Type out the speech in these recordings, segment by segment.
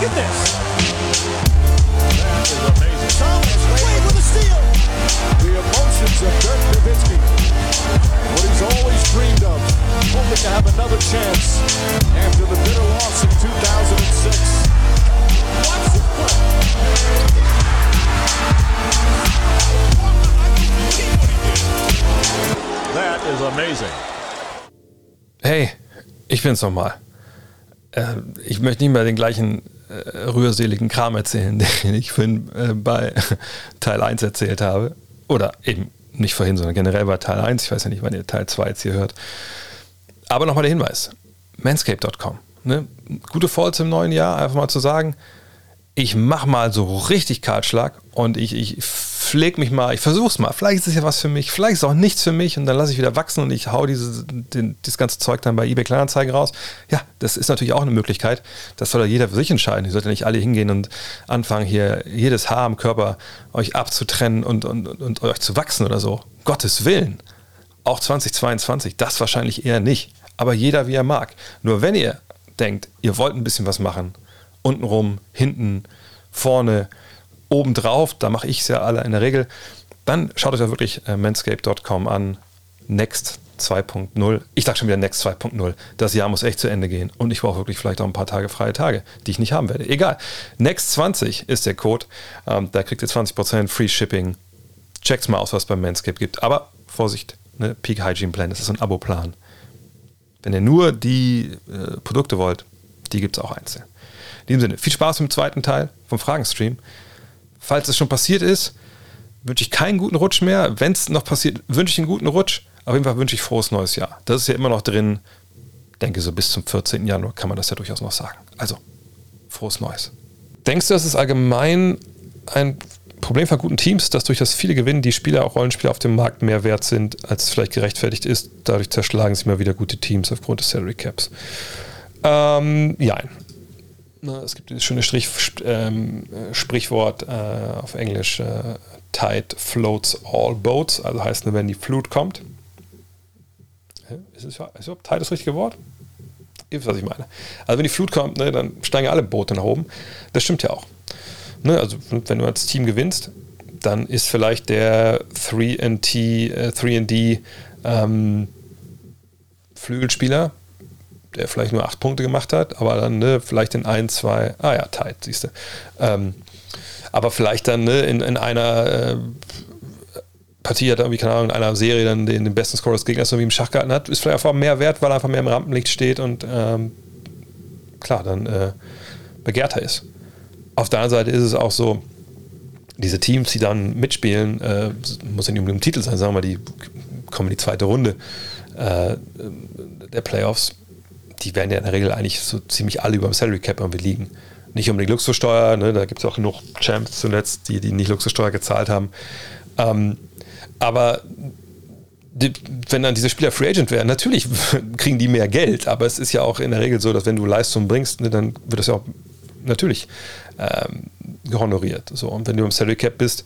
Look at this. That is amazing. Thomas Wade with a steal. The emotions of Dirk Nowitzki. What he's always dreamed of. Hoping to have another chance after the bitter loss in 2006. Watch this play. That is amazing. Hey, ich bin's nochmal. Äh, ich möchte nicht mehr den gleichen rührseligen Kram erzählen, den ich vorhin äh, bei Teil 1 erzählt habe. Oder eben nicht vorhin, sondern generell bei Teil 1. Ich weiß ja nicht, wann ihr Teil 2 jetzt hier hört. Aber nochmal der Hinweis: manscape.com. Ne? Gute Falls im neuen Jahr, einfach mal zu sagen, ich mache mal so richtig Kahlschlag und ich, ich pfleg mich mal, ich versuch's mal. Vielleicht ist es ja was für mich, vielleicht ist es auch nichts für mich und dann lasse ich wieder wachsen und ich hau diese, den, das ganze Zeug dann bei eBay Kleinanzeigen raus. Ja, das ist natürlich auch eine Möglichkeit. Das soll ja jeder für sich entscheiden. Ihr solltet nicht alle hingehen und anfangen, hier jedes Haar am Körper euch abzutrennen und, und, und, und euch zu wachsen oder so. Gottes Willen. Auch 2022, das wahrscheinlich eher nicht. Aber jeder wie er mag. Nur wenn ihr denkt, ihr wollt ein bisschen was machen, untenrum, hinten, vorne, obendrauf, da mache ich es ja alle in der Regel, dann schaut euch da wirklich äh, manscape.com an. Next 2.0. Ich dachte schon wieder Next 2.0. Das Jahr muss echt zu Ende gehen. Und ich brauche wirklich vielleicht auch ein paar Tage freie Tage, die ich nicht haben werde. Egal. Next 20 ist der Code. Ähm, da kriegt ihr 20% Free Shipping. Checkt's mal aus, was es beim Manscape gibt. Aber Vorsicht, ne? Peak Hygiene Plan, das ist so ein Abo-Plan. Wenn ihr nur die äh, Produkte wollt, die gibt es auch einzeln. In diesem Sinne, viel Spaß im zweiten Teil vom Fragenstream. Falls es schon passiert ist, wünsche ich keinen guten Rutsch mehr. Wenn es noch passiert, wünsche ich einen guten Rutsch. Auf jeden Fall wünsche ich frohes neues Jahr. Das ist ja immer noch drin. Ich denke, so bis zum 14. Januar kann man das ja durchaus noch sagen. Also, frohes Neues. Denkst du, dass es allgemein ein Problem von guten Teams, dass durch das viele Gewinnen die Spieler, auch Rollenspieler auf dem Markt mehr wert sind, als es vielleicht gerechtfertigt ist? Dadurch zerschlagen sie mal wieder gute Teams aufgrund des Salary Caps. Ähm, ja, na, es gibt dieses schöne Strich, ähm, Sprichwort äh, auf Englisch, äh, Tide floats all boats, also heißt nur, wenn die Flut kommt. Ist es ist überhaupt Tide das richtige Wort? Ihr wisst, was ich meine. Also wenn die Flut kommt, ne, dann steigen alle Boote nach oben. Das stimmt ja auch. Ne, also wenn du als Team gewinnst, dann ist vielleicht der 3D, äh, 3D ähm, Flügelspieler der vielleicht nur acht Punkte gemacht hat, aber dann ne, vielleicht in ein, zwei, ah ja, tight, siehst du. Ähm, aber vielleicht dann ne, in, in einer äh, Partie hat irgendwie, keine Ahnung, in einer Serie dann den, den besten Score des Gegners irgendwie im Schach gehalten hat, ist vielleicht einfach mehr wert, weil er einfach mehr im Rampenlicht steht und ähm, klar, dann äh, begehrter ist. Auf der anderen Seite ist es auch so, diese Teams, die dann mitspielen, äh, muss ja nicht unbedingt im Titel sein, sagen wir mal, die kommen in die zweite Runde äh, der Playoffs die werden ja in der Regel eigentlich so ziemlich alle über dem Salary Cap irgendwie liegen. Nicht unbedingt Luxussteuer, ne? da gibt es auch genug Champs zuletzt, die, die nicht Luxussteuer gezahlt haben. Ähm, aber die, wenn dann diese Spieler Free Agent wären, natürlich kriegen die mehr Geld, aber es ist ja auch in der Regel so, dass wenn du Leistung bringst, ne, dann wird das ja auch natürlich ähm, gehonoriert. So, und wenn du im Salary Cap bist,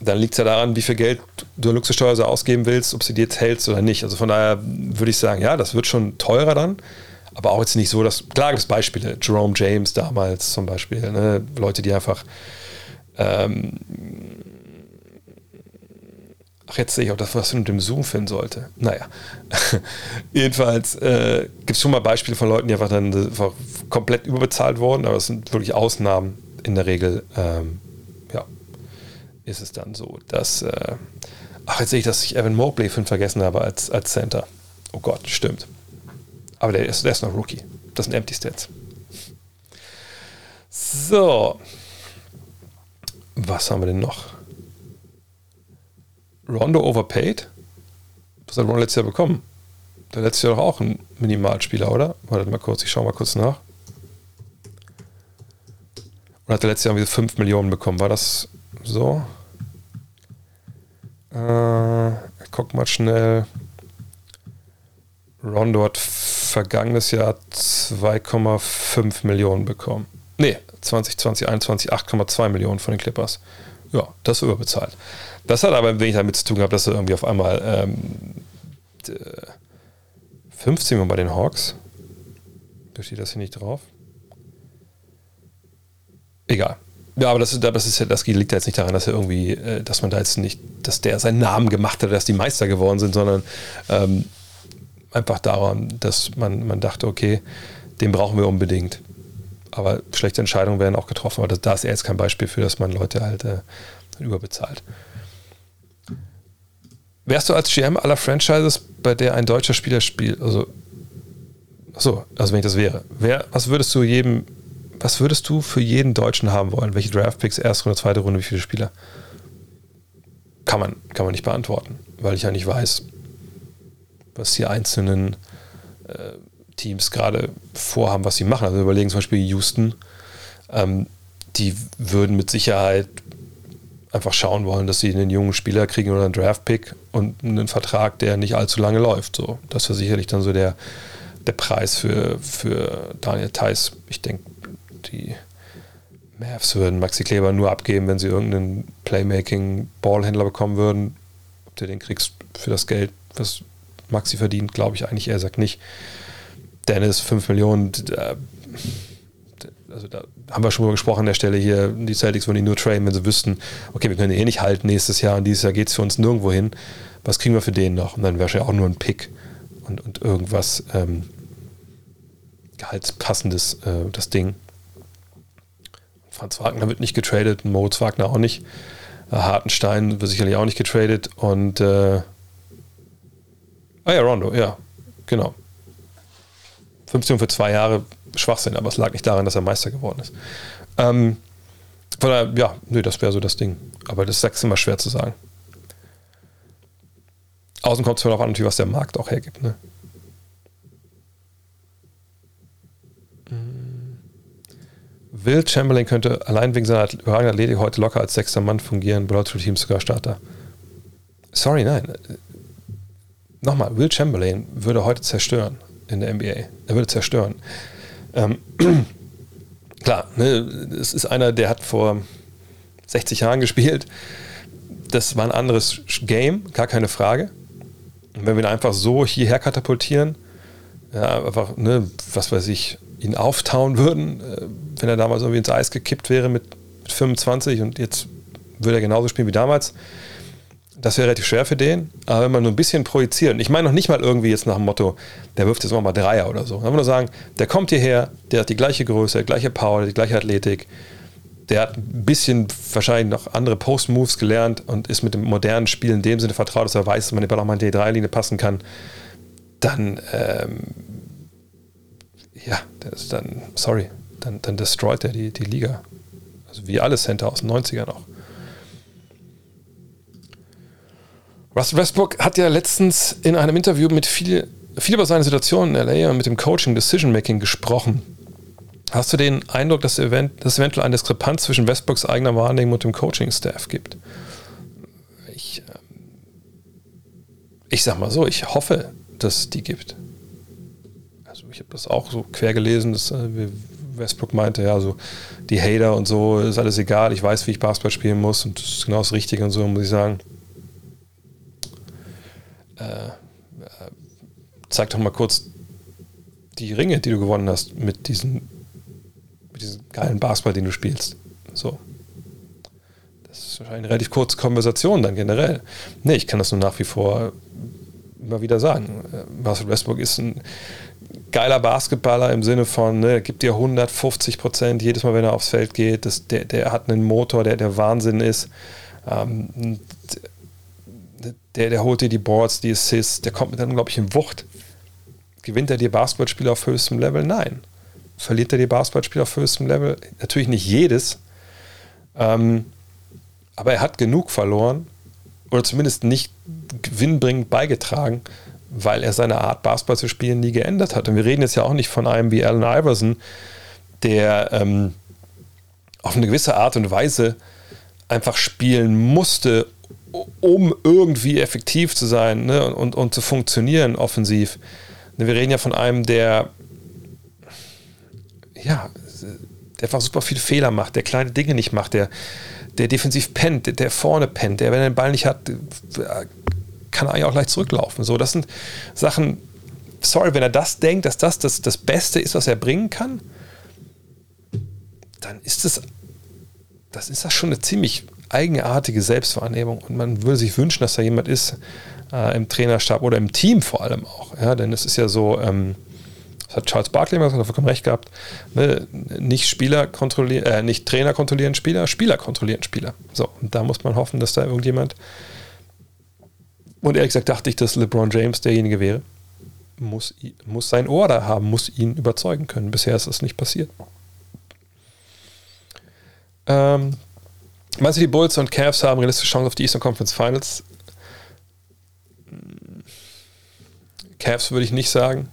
dann liegt es ja daran, wie viel Geld du Luxussteuer so ausgeben willst, ob sie die jetzt hältst oder nicht. Also von daher würde ich sagen, ja, das wird schon teurer dann aber auch jetzt nicht so, dass, klar gibt es Beispiele, Jerome James damals zum Beispiel, ne? Leute, die einfach, ähm, ach, jetzt sehe ich auch das, was ich mit dem Zoom finden sollte. Naja, jedenfalls äh, gibt es schon mal Beispiele von Leuten, die einfach dann einfach komplett überbezahlt wurden, aber es sind wirklich Ausnahmen in der Regel, ähm, ja, ist es dann so, dass, äh, ach, jetzt sehe ich, dass ich Evan Mobley vergessen habe als, als Center. Oh Gott, stimmt. Aber der ist, der ist noch Rookie. Das sind Empty Stats. So. Was haben wir denn noch? Rondo overpaid? Was hat Rondo letztes Jahr bekommen? Der letztes Jahr doch auch ein Minimalspieler, oder? Warte mal kurz, ich schaue mal kurz nach. Und hat er letztes Jahr irgendwie 5 Millionen bekommen. War das so? Äh, guck mal schnell. Rondo hat vergangenes Jahr 2,5 Millionen bekommen. Nee, 2020, 2021 8,2 Millionen von den Clippers. Ja, das überbezahlt. Das hat aber ein wenig damit zu tun gehabt, dass er irgendwie auf einmal ähm, 15 Mal bei den Hawks. Da steht das hier nicht drauf. egal. Ja, aber das, das, ist das liegt ja jetzt nicht daran, dass er irgendwie, äh, dass man da jetzt nicht, dass der seinen Namen gemacht hat, dass die Meister geworden sind, sondern ähm, einfach daran, dass man, man dachte, okay, den brauchen wir unbedingt. Aber schlechte Entscheidungen werden auch getroffen. Aber das, da ist er jetzt kein Beispiel für, dass man Leute halt äh, überbezahlt. Wärst du als GM aller Franchises, bei der ein deutscher Spieler spielt, also so, also wenn ich das wäre, wer, was würdest du jedem, was würdest du für jeden Deutschen haben wollen? Welche Draftpicks, erste Runde, zweite Runde, wie viele Spieler? Kann man, kann man nicht beantworten, weil ich ja nicht weiß, was die einzelnen äh, Teams gerade vorhaben, was sie machen. Also überlegen zum Beispiel Houston, ähm, die würden mit Sicherheit einfach schauen wollen, dass sie einen jungen Spieler kriegen oder einen Draft-Pick und einen Vertrag, der nicht allzu lange läuft. So, das wäre sicherlich dann so der, der Preis für, für Daniel Theiss. Ich denke, die Mavs würden Maxi Kleber nur abgeben, wenn sie irgendeinen Playmaking-Ballhändler bekommen würden. Ob du den kriegst für das Geld, was Maxi verdient, glaube ich eigentlich. Er sagt nicht. Dennis, 5 Millionen. Also da haben wir schon mal gesprochen an der Stelle hier. Die Celtics würden ihn nur traden, wenn sie wüssten, okay, wir können ihn eh nicht halten nächstes Jahr und dieses Jahr geht es für uns nirgendwo hin. Was kriegen wir für den noch? Und dann wäre es ja auch nur ein Pick und, und irgendwas ähm, gehaltspassendes, äh, das Ding. Franz Wagner wird nicht getradet, Moritz Wagner auch nicht. Äh, Hartenstein wird sicherlich auch nicht getradet und äh, Ah ja, Rondo, ja, genau. 15 für zwei Jahre Schwachsinn, aber es lag nicht daran, dass er Meister geworden ist. Ähm, von daher, ja, nee, das wäre so das Ding. Aber das ist immer schwer zu sagen. Außen kommt es darauf an, was der Markt auch hergibt. Ne? Will Chamberlain könnte allein wegen seiner überragenden Athletik heute locker als sechster Mann fungieren, bedeutet für Teams sogar Starter. Sorry, nein nochmal, Will Chamberlain würde heute zerstören in der NBA. Er würde zerstören. Ähm, klar, ne, es ist einer, der hat vor 60 Jahren gespielt. Das war ein anderes Game, gar keine Frage. Und wenn wir ihn einfach so hierher katapultieren, ja, einfach, ne, was weiß ich, ihn auftauen würden, äh, wenn er damals irgendwie ins Eis gekippt wäre mit, mit 25 und jetzt würde er genauso spielen wie damals, das wäre relativ schwer für den, aber wenn man nur ein bisschen projiziert, und ich meine noch nicht mal irgendwie jetzt nach dem Motto, der wirft jetzt mal Dreier oder so, dann nur sagen, der kommt hierher, der hat die gleiche Größe, gleiche Power, die gleiche Athletik, der hat ein bisschen wahrscheinlich noch andere Post-Moves gelernt und ist mit dem modernen Spiel in dem Sinne vertraut, dass er weiß, dass man den Ball auch mal in die D3-Linie passen kann, dann, ähm, ja, dann, sorry, dann, dann destroyt er die, die Liga. Also wie alle Center aus den 90ern auch. Russell Westbrook hat ja letztens in einem Interview mit viel, viel über seine Situation in LA und mit dem Coaching, Decision Making gesprochen. Hast du den Eindruck, dass, event dass eventuell eine Diskrepanz zwischen Westbrooks eigener Wahrnehmung und dem Coaching-Staff gibt? Ich, ähm, ich sag mal so, ich hoffe, dass es die gibt. Also ich habe das auch so quer gelesen, dass äh, Westbrook meinte, ja, so die Hater und so ist alles egal, ich weiß, wie ich Basketball spielen muss und das ist genau das Richtige und so, muss ich sagen. Äh, äh, zeig doch mal kurz die Ringe, die du gewonnen hast mit diesem, mit diesem geilen Basketball, den du spielst. So. Das ist wahrscheinlich eine relativ kurze Konversation dann generell. Nee, ich kann das nur nach wie vor immer wieder sagen. Marcel Westbrook ist ein geiler Basketballer im Sinne von, ne, gibt dir 150 Prozent jedes Mal, wenn er aufs Feld geht. Das, der, der hat einen Motor, der der Wahnsinn ist. Ähm, der, der holt dir die Boards, die Assists, der kommt mit einer unglaublichen Wucht. Gewinnt er dir Basketballspiele auf höchstem Level? Nein. Verliert er dir Basketballspiele auf höchstem Level? Natürlich nicht jedes. Ähm, aber er hat genug verloren oder zumindest nicht gewinnbringend beigetragen, weil er seine Art, Basketball zu spielen, nie geändert hat. Und wir reden jetzt ja auch nicht von einem wie Allen Iverson, der ähm, auf eine gewisse Art und Weise einfach spielen musste, um irgendwie effektiv zu sein ne, und, und zu funktionieren offensiv. Ne, wir reden ja von einem, der ja, der einfach super viele Fehler macht, der kleine Dinge nicht macht, der, der defensiv pennt, der, der vorne pennt, der, wenn er den Ball nicht hat, kann er eigentlich auch leicht zurücklaufen. So, das sind Sachen, sorry, wenn er das denkt, dass das das, das Beste ist, was er bringen kann, dann ist es das ist das schon eine ziemlich eigenartige Selbstwahrnehmung. Und man würde sich wünschen, dass da jemand ist äh, im Trainerstab oder im Team vor allem auch. Ja, denn es ist ja so, ähm, das hat Charles Barkley mal vollkommen recht gehabt, ne? nicht Spieler kontrollieren, äh, nicht Trainer kontrollieren Spieler, Spieler kontrollieren Spieler. So, und da muss man hoffen, dass da irgendjemand, und ehrlich gesagt dachte ich, dass LeBron James derjenige wäre, muss, muss sein Ohr da haben, muss ihn überzeugen können. Bisher ist das nicht passiert. Ähm, meinst du, die Bulls und Cavs haben realistische Chance auf die Eastern Conference Finals? Cavs würde ich nicht sagen.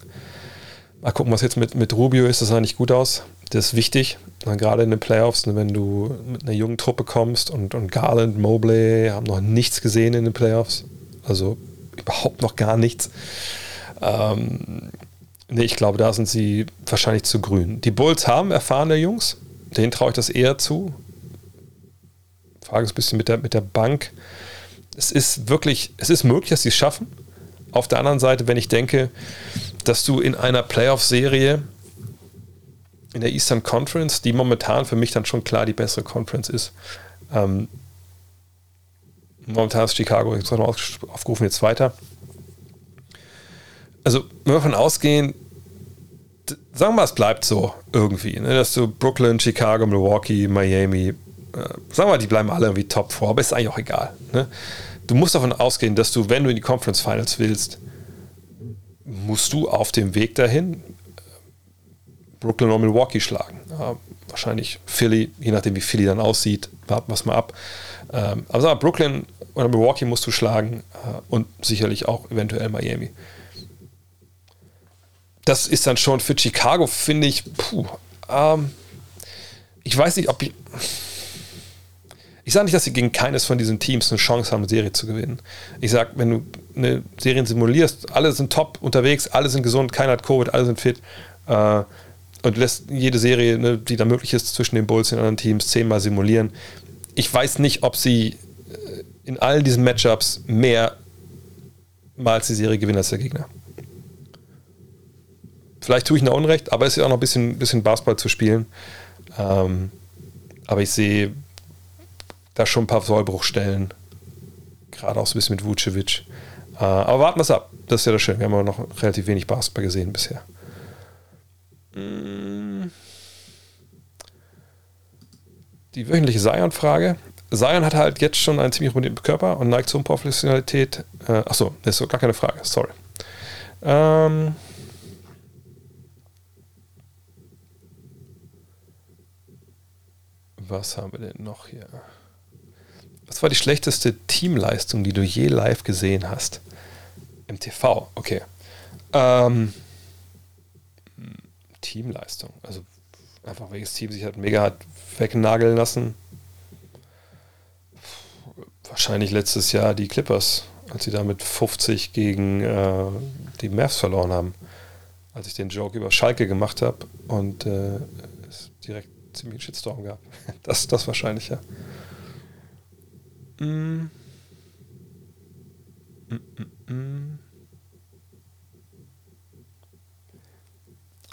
Mal gucken, was jetzt mit, mit Rubio ist. Das sah nicht gut aus. Das ist wichtig. Gerade in den Playoffs, wenn du mit einer jungen Truppe kommst und, und Garland, Mobley haben noch nichts gesehen in den Playoffs. Also überhaupt noch gar nichts. Ähm, nee, ich glaube, da sind sie wahrscheinlich zu grün. Die Bulls haben erfahrene Jungs. Denen traue ich das eher zu. Frage ist ein bisschen mit der, mit der Bank. Es ist wirklich, es ist möglich, dass sie es schaffen. Auf der anderen Seite, wenn ich denke, dass du in einer Playoff-Serie in der Eastern Conference, die momentan für mich dann schon klar die bessere Conference ist, ähm, momentan ist Chicago, ich habe noch aufgerufen, jetzt weiter. Also, wenn wir davon ausgehen, sagen wir mal, es bleibt so irgendwie, ne, dass du Brooklyn, Chicago, Milwaukee, Miami, sagen wir mal, die bleiben alle irgendwie top vor, aber ist eigentlich auch egal. Ne? Du musst davon ausgehen, dass du, wenn du in die Conference Finals willst, musst du auf dem Weg dahin äh, Brooklyn oder Milwaukee schlagen. Ja, wahrscheinlich Philly, je nachdem wie Philly dann aussieht, warten wir es mal ab. Ähm, aber sag mal, Brooklyn oder Milwaukee musst du schlagen äh, und sicherlich auch eventuell Miami. Das ist dann schon für Chicago, finde ich, puh, ähm, ich weiß nicht, ob ich. Ich sage nicht, dass sie gegen keines von diesen Teams eine Chance haben, eine Serie zu gewinnen. Ich sage, wenn du eine Serie simulierst, alle sind top unterwegs, alle sind gesund, keiner hat Covid, alle sind fit äh, und lässt jede Serie, ne, die da möglich ist, zwischen den Bulls und den anderen Teams zehnmal simulieren. Ich weiß nicht, ob sie äh, in allen diesen Matchups mehr mal die Serie gewinnen als der Gegner. Vielleicht tue ich noch Unrecht, aber es ist ja auch noch ein bisschen, bisschen Basketball zu spielen. Ähm, aber ich sehe da schon ein paar Sollbruchstellen. Gerade auch so ein bisschen mit Vucevic. Äh, aber warten wir es ab. Das ist ja das Schöne. Wir haben aber noch relativ wenig Basketball gesehen bisher. Mm. Die wöchentliche Zion-Frage. Zion hat halt jetzt schon einen ziemlich runden Körper und neigt zur Unprofessionalität. Äh, achso, das ist gar keine Frage. Sorry. Ähm. Was haben wir denn noch hier? Was war die schlechteste Teamleistung, die du je live gesehen hast? Im TV, okay. Ähm, Teamleistung. Also einfach welches Team sich halt mega hat wegnageln lassen. Wahrscheinlich letztes Jahr die Clippers, als sie da mit 50 gegen äh, die Mavs verloren haben. Als ich den Joke über Schalke gemacht habe und äh, es direkt ziemlich einen Shitstorm gab. Das, das wahrscheinlich, ja. Mm. Mm.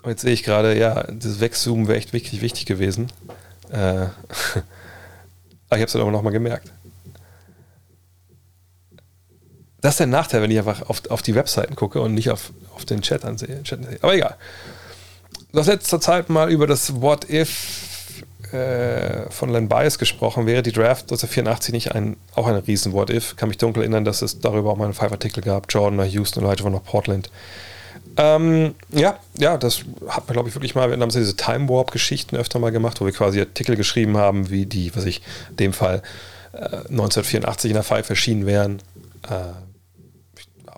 Jetzt sehe ich gerade, ja, das Wegzoomen wäre echt wichtig, wichtig gewesen. Äh, aber ich habe es dann aber nochmal gemerkt. Das ist der Nachteil, wenn ich einfach auf, auf die Webseiten gucke und nicht auf, auf den Chat ansehe. Chat ansehe. Aber egal. Du hast letzter Zeit mal über das What If äh, von Len Bias gesprochen, wäre die Draft 1984 nicht ein, auch ein riesen What-If. Kann mich dunkel erinnern, dass es darüber auch mal einen Five-Artikel gab, Jordan nach Houston Elijah nach Portland. Ähm, ja, ja, das hat man, glaube ich, wirklich mal, wir haben diese Time Warp-Geschichten öfter mal gemacht, wo wir quasi Artikel geschrieben haben, wie die, was ich, in dem Fall äh, 1984 in der Five erschienen wären. Äh,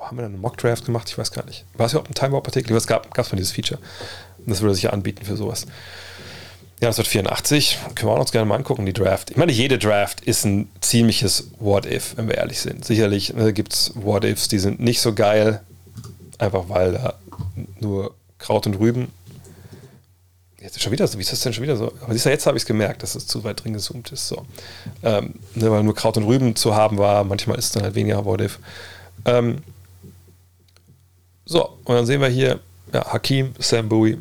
haben wir dann einen Mock-Draft gemacht? Ich weiß gar nicht. War es überhaupt ein Time Warp-Artikel? Was gab es von dieses Feature? Das würde sich ja anbieten für sowas. Ja, 1984, können wir auch uns gerne mal angucken, die Draft. Ich meine, jede Draft ist ein ziemliches What-If, wenn wir ehrlich sind. Sicherlich ne, gibt es What-Ifs, die sind nicht so geil, einfach weil da nur Kraut und Rüben. Jetzt schon wieder so, wie ist das denn schon wieder so? Aber siehst du, jetzt habe ich es gemerkt, dass es zu weit drin gezoomt ist. So. Ähm, ne, weil nur Kraut und Rüben zu haben war, manchmal ist es dann halt weniger What-If. Ähm, so, und dann sehen wir hier ja, Hakim, Sam Bowie,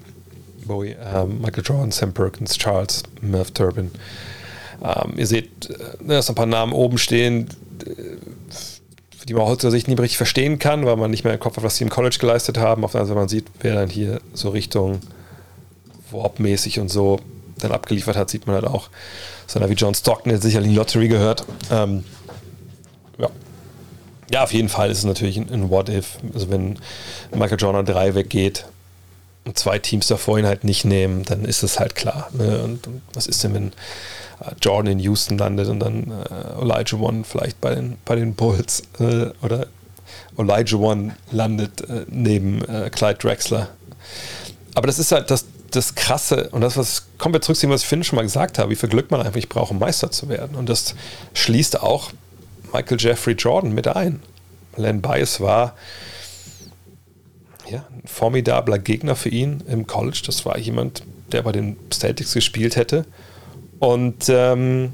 Bowie, ähm, Michael Jordan, Sam Perkins, Charles, Merv Turbin. Ähm, ihr seht, äh, dass ein paar Namen oben stehen, die man Sicht nicht mehr richtig verstehen kann, weil man nicht mehr im Kopf hat, was sie im College geleistet haben. Auf der anderen Seite, man sieht, wer dann hier so Richtung Warp-mäßig und so dann abgeliefert hat, sieht man halt auch. So einer wie John Stockton, der sicherlich in Lottery gehört. Ähm, ja. ja, auf jeden Fall ist es natürlich ein, What-If. Also wenn Michael Jordan 3 weggeht zwei Teams davor ihn halt nicht nehmen, dann ist es halt klar. Ne? Und, und, was ist denn, wenn äh, Jordan in Houston landet und dann äh, Elijah One vielleicht bei den, bei den Bulls äh, oder Elijah One landet äh, neben äh, Clyde Drexler. Aber das ist halt das, das Krasse und das, was kommen wir zurück zu dem, was ich finde schon mal gesagt habe, wie viel Glück man einfach braucht, um Meister zu werden. Und das schließt auch Michael Jeffrey Jordan mit ein. Len Bias war ja, ein formidabler Gegner für ihn im College. Das war jemand, der bei den Celtics gespielt hätte. Und ähm,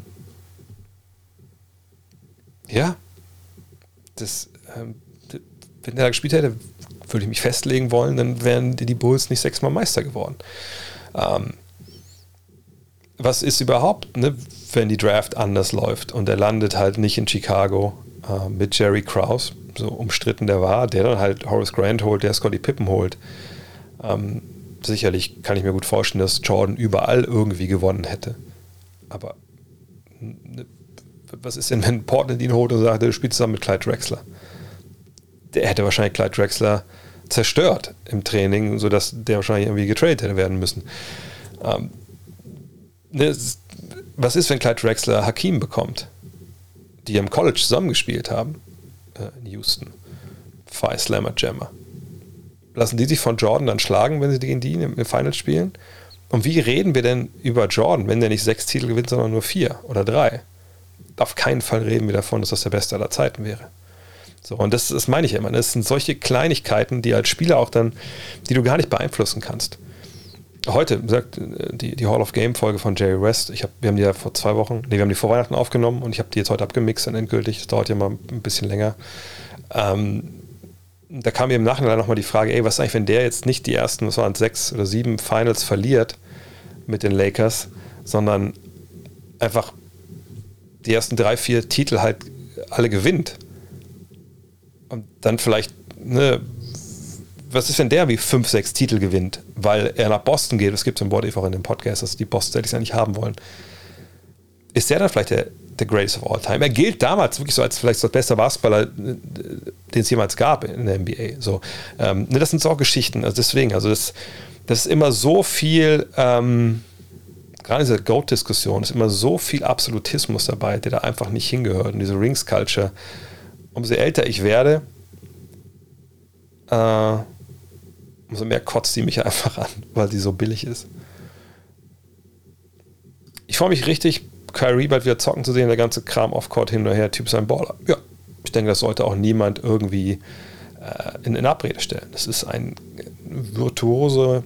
ja, das, ähm, wenn er da gespielt hätte, würde ich mich festlegen wollen, dann wären die Bulls nicht sechsmal Meister geworden. Ähm, was ist überhaupt, ne, wenn die Draft anders läuft und er landet halt nicht in Chicago äh, mit Jerry Krause, so umstritten der war, der dann halt Horace Grant holt, der Scotty Pippen holt. Ähm, sicherlich kann ich mir gut vorstellen, dass Jordan überall irgendwie gewonnen hätte. Aber ne, was ist denn, wenn Portland ihn holt und sagt, du spielst zusammen mit Clyde Drexler? Der hätte wahrscheinlich Clyde Drexler zerstört im Training, sodass der wahrscheinlich irgendwie getradet hätte werden müssen. Ähm, ne, was ist, wenn Clyde Drexler Hakim bekommt, die im College zusammengespielt haben in Houston? Five Slammer Jammer. Lassen die sich von Jordan dann schlagen, wenn sie gegen die im Finals spielen? Und wie reden wir denn über Jordan, wenn der nicht sechs Titel gewinnt, sondern nur vier oder drei? Auf keinen Fall reden wir davon, dass das der Beste aller Zeiten wäre. So, und das, das meine ich immer. Das sind solche Kleinigkeiten, die als Spieler auch dann, die du gar nicht beeinflussen kannst. Heute, sagt die, die Hall of Game-Folge von Jerry West, ich hab, wir haben die ja vor zwei Wochen, nee, wir haben die vor Weihnachten aufgenommen und ich habe die jetzt heute abgemixt und endgültig. Das dauert ja mal ein bisschen länger. Ähm, da kam mir im Nachhinein nochmal die Frage, ey, was ist eigentlich, wenn der jetzt nicht die ersten, was waren sechs oder sieben Finals verliert mit den Lakers, sondern einfach die ersten drei, vier Titel halt alle gewinnt und dann vielleicht, ne, was ist, wenn der wie fünf, sechs Titel gewinnt, weil er nach Boston geht? Das gibt es im What auch in dem Podcast, dass die Boston Celtics nicht haben wollen. Ist der dann vielleicht der, der Greatest of All Time? Er gilt damals wirklich so als vielleicht so der beste Basketballer, den es jemals gab in der NBA. So, ähm, ne, das sind so auch Geschichten. Also deswegen, also das, das ist immer so viel, ähm, gerade in dieser Goat-Diskussion ist immer so viel Absolutismus dabei, der da einfach nicht hingehört. Und diese Rings-Culture, umso älter ich werde, äh, umso mehr kotzt die mich einfach an, weil die so billig ist. Ich freue mich richtig, Kyrie bald wieder zocken zu sehen, der ganze Kram off-court hin und her, Typ sein Baller. Ja, ich denke, das sollte auch niemand irgendwie äh, in, in Abrede stellen. Das ist ein virtuose,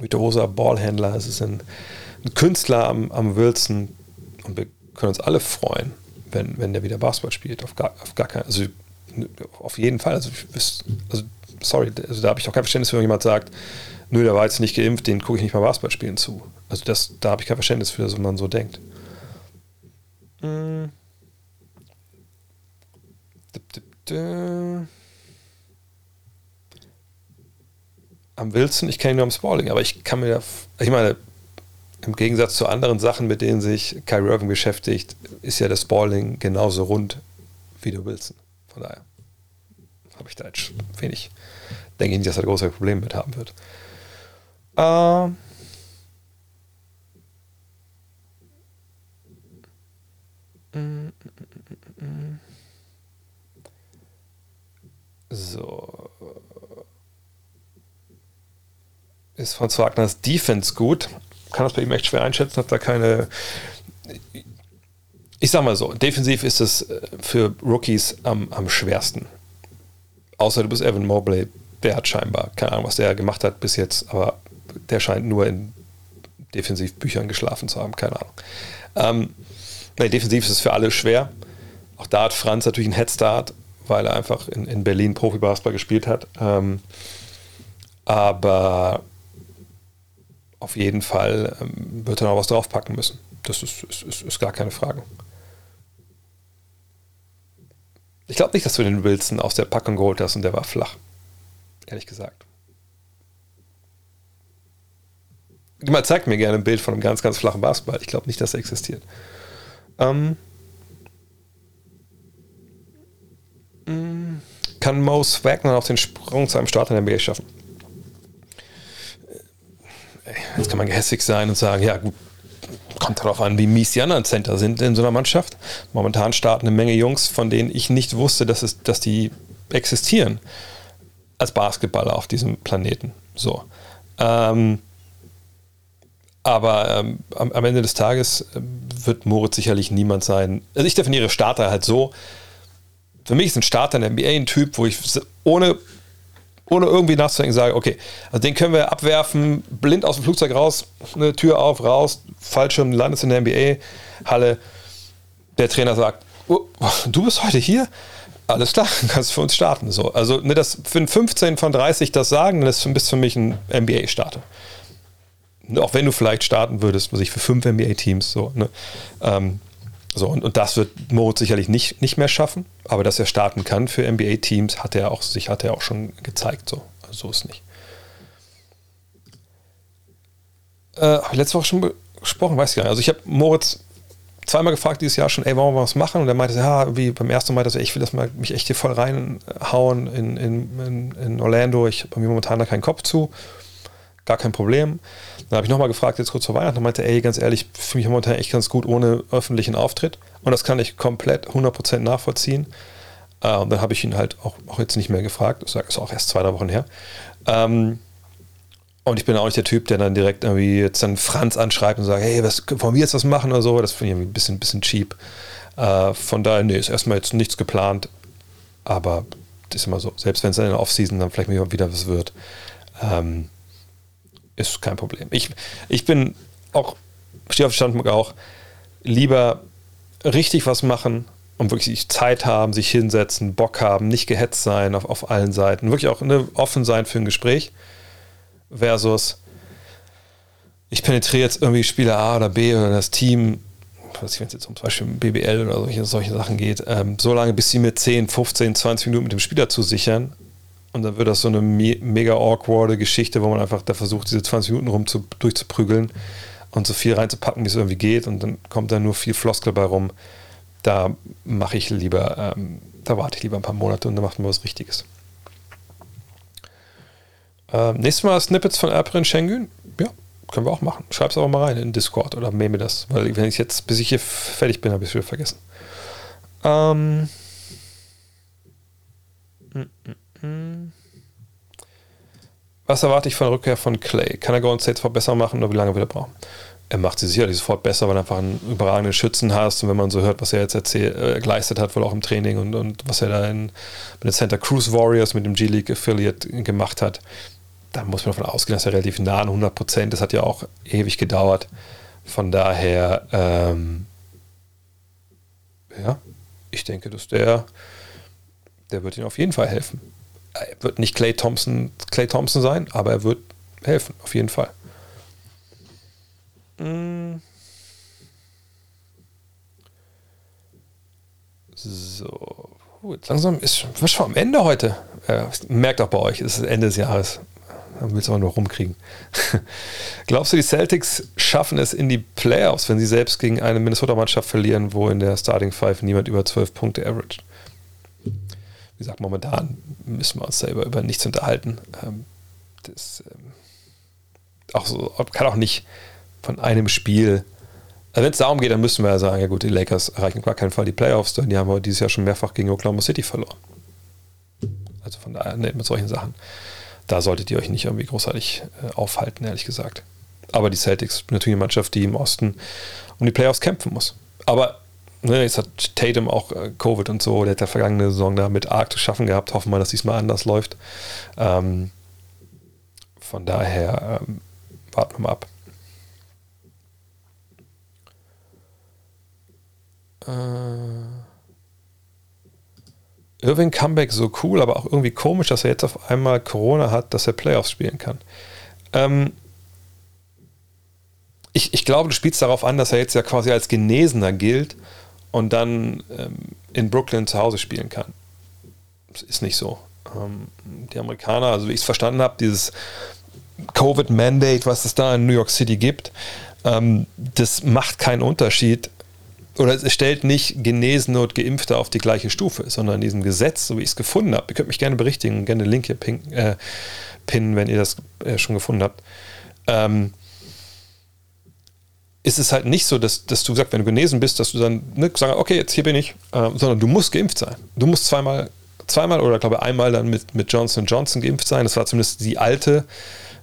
virtuoser Ballhändler, es ist ein, ein Künstler am, am Wilson und wir können uns alle freuen, wenn, wenn der wieder Basketball spielt. Auf gar, auf gar keinen also auf jeden Fall. Also, also sorry, also da habe ich auch kein Verständnis, wenn jemand sagt, nö, der war jetzt nicht geimpft, den gucke ich nicht mal Basketball spielen zu. Also das, da habe ich kein Verständnis für, dass man so denkt. Mm. Am Wilson, ich kenne ihn nur am Spalling, aber ich kann mir, ich meine, im Gegensatz zu anderen Sachen, mit denen sich Kyrie Irving beschäftigt, ist ja das Balling genauso rund wie der Wilson. Von daher habe ich da jetzt wenig, denke ich nicht, dass er große Probleme mit haben wird. Ähm. So. Ist von Wagners Defense gut? kann das bei ihm echt schwer einschätzen, hat da keine. Ich sag mal so, defensiv ist es äh, für Rookies am, am schwersten. Außer du bist Evan Mobley, der hat scheinbar, keine Ahnung, was der gemacht hat bis jetzt, aber der scheint nur in Defensivbüchern geschlafen zu haben, keine Ahnung. Ähm, nee, defensiv ist es für alle schwer. Auch da hat Franz natürlich einen Headstart, weil er einfach in, in Berlin Profi-Basketball gespielt hat. Ähm, aber auf jeden Fall ähm, wird er noch was draufpacken müssen. das ist, ist, ist, ist gar keine Frage. Ich glaube nicht, dass du den Wilson aus der Packung geholt hast und der war flach. Ehrlich gesagt. Mal zeigt mir gerne ein Bild von einem ganz, ganz flachen Basketball. Ich glaube nicht, dass er existiert. Ähm, kann Mo Wagner noch den Sprung zu einem Start in der NBA schaffen? Äh, jetzt kann man gehässig sein und sagen, ja gut, kommt darauf an, wie mies die anderen Center sind in so einer Mannschaft. Momentan starten eine Menge Jungs, von denen ich nicht wusste, dass, es, dass die existieren als Basketballer auf diesem Planeten. So. Ähm, aber ähm, am, am, Ende des Tages äh, wird Moritz sicherlich niemand sein. Also ich definiere Starter halt so. Für mich ist ein Starter in der NBA ein Typ, wo ich ohne, ohne irgendwie nachzudenken sage, okay, also den können wir abwerfen, blind aus dem Flugzeug raus, eine Tür auf, raus, Fallschirm, landest in der NBA-Halle. Der Trainer sagt, oh, du bist heute hier? Alles klar, kannst für uns starten. So. Also, ne, das, wenn 15 von 30 das sagen, dann ist das für mich ein NBA-Starter auch wenn du vielleicht starten würdest, was ich für fünf NBA-Teams so. Ne? Ähm, so und, und das wird Moritz sicherlich nicht, nicht mehr schaffen, aber dass er starten kann für NBA-Teams, hat er auch sich hat er auch schon gezeigt. So, also so ist nicht. Äh, letzte Woche schon gesprochen, weiß ich gar nicht. Also ich habe Moritz zweimal gefragt dieses Jahr schon, ey, wollen wir was machen? Und er meinte, ja, wie beim ersten Mal, dass ich will das mal mich echt hier voll reinhauen in, in, in, in Orlando. Ich habe mir momentan da keinen Kopf zu gar kein Problem. Dann habe ich nochmal gefragt, jetzt kurz vor Weihnachten, und meinte, ey, ganz ehrlich, für mich momentan echt ganz gut ohne öffentlichen Auftritt. Und das kann ich komplett 100% nachvollziehen. Und dann habe ich ihn halt auch, auch jetzt nicht mehr gefragt. Das ist auch erst zwei, drei Wochen her. Ähm, und ich bin auch nicht der Typ, der dann direkt irgendwie jetzt dann Franz anschreibt und sagt, hey, was, wollen wir jetzt was machen oder so? Das finde ich ein bisschen, bisschen cheap. Äh, von daher, nee, ist erstmal jetzt nichts geplant. Aber das ist immer so, selbst wenn es in der Offseason dann vielleicht wieder was wird. Ähm, ist kein Problem. Ich, ich bin auch, stehe auf Standpunkt auch, lieber richtig was machen und wirklich Zeit haben, sich hinsetzen, Bock haben, nicht gehetzt sein auf, auf allen Seiten, wirklich auch ne, offen sein für ein Gespräch, versus ich penetriere jetzt irgendwie Spieler A oder B oder das Team, wenn es jetzt um zum Beispiel BBL oder solche, solche Sachen geht, ähm, so lange, bis sie mir 10, 15, 20 Minuten mit dem Spieler zusichern und dann wird das so eine me mega awkwarde Geschichte, wo man einfach da versucht, diese 20 Minuten rum zu, durchzuprügeln und so viel reinzupacken, wie es irgendwie geht. Und dann kommt da nur viel Floskel bei rum. Da mache ich lieber, ähm, da warte ich lieber ein paar Monate und dann macht man was Richtiges. Ähm, nächstes Mal Snippets von Erprin Schengen. Ja, können wir auch machen. Schreib's aber mal rein in Discord oder meme das, weil wenn ich jetzt, bis ich hier fertig bin, habe ich es wieder vergessen. Ähm. Mm -mm. Hm. Was erwarte ich von der Rückkehr von Clay? Kann er Golden State sofort besser machen oder wie lange wird er brauchen? Er macht sie sicherlich sofort besser, weil du einfach einen überragenden Schützen hast. Und wenn man so hört, was er jetzt erzähl, äh, geleistet hat, wohl auch im Training und, und was er da in, mit den Santa Cruz Warriors, mit dem G-League Affiliate gemacht hat, da muss man davon ausgehen, dass er relativ nah an 100 Prozent Das hat ja auch ewig gedauert. Von daher, ähm, ja, ich denke, dass der, der wird ihm auf jeden Fall helfen er wird nicht Clay Thompson, Clay Thompson sein, aber er wird helfen, auf jeden Fall. Mm. So, gut, langsam ist schon am Ende heute. Äh, merkt auch bei euch, es ist Ende des Jahres. Man will es aber nur rumkriegen. Glaubst du, die Celtics schaffen es in die Playoffs, wenn sie selbst gegen eine Minnesota-Mannschaft verlieren, wo in der Starting Five niemand über 12 Punkte average? wie gesagt, momentan müssen wir uns selber über nichts unterhalten. Ähm, das ähm, auch so, kann auch nicht von einem Spiel. Also wenn es darum geht, dann müssen wir ja sagen, ja gut, die Lakers erreichen auf gar keinen Fall die Playoffs, denn die haben wir dieses Jahr schon mehrfach gegen Oklahoma City verloren. Also von daher, ne, mit solchen Sachen, da solltet ihr euch nicht irgendwie großartig äh, aufhalten, ehrlich gesagt. Aber die Celtics natürlich eine Mannschaft, die im Osten um die Playoffs kämpfen muss. Aber Ne, jetzt hat Tatum auch äh, Covid und so, der hat ja vergangene Saison da mit arg zu schaffen gehabt. Hoffen wir, dass diesmal anders läuft. Ähm, von daher ähm, warten wir mal ab. Äh, Irving Comeback so cool, aber auch irgendwie komisch, dass er jetzt auf einmal Corona hat, dass er Playoffs spielen kann. Ähm, ich, ich glaube, du spielst darauf an, dass er jetzt ja quasi als Genesener gilt und dann ähm, in Brooklyn zu Hause spielen kann. Das ist nicht so. Ähm, die Amerikaner, also wie ich es verstanden habe, dieses Covid-Mandate, was es da in New York City gibt, ähm, das macht keinen Unterschied oder es stellt nicht Genesene und Geimpfte auf die gleiche Stufe, sondern in diesem Gesetz, so wie ich es gefunden habe, ihr könnt mich gerne berichtigen, gerne den Link hier ping, äh, pinnen, wenn ihr das äh, schon gefunden habt, ähm, ist es halt nicht so, dass, dass du sagst, wenn du genesen bist, dass du dann ne, sagst, okay, jetzt hier bin ich, äh, sondern du musst geimpft sein. Du musst zweimal, zweimal oder glaube einmal dann mit, mit Johnson Johnson geimpft sein. Das war zumindest die alte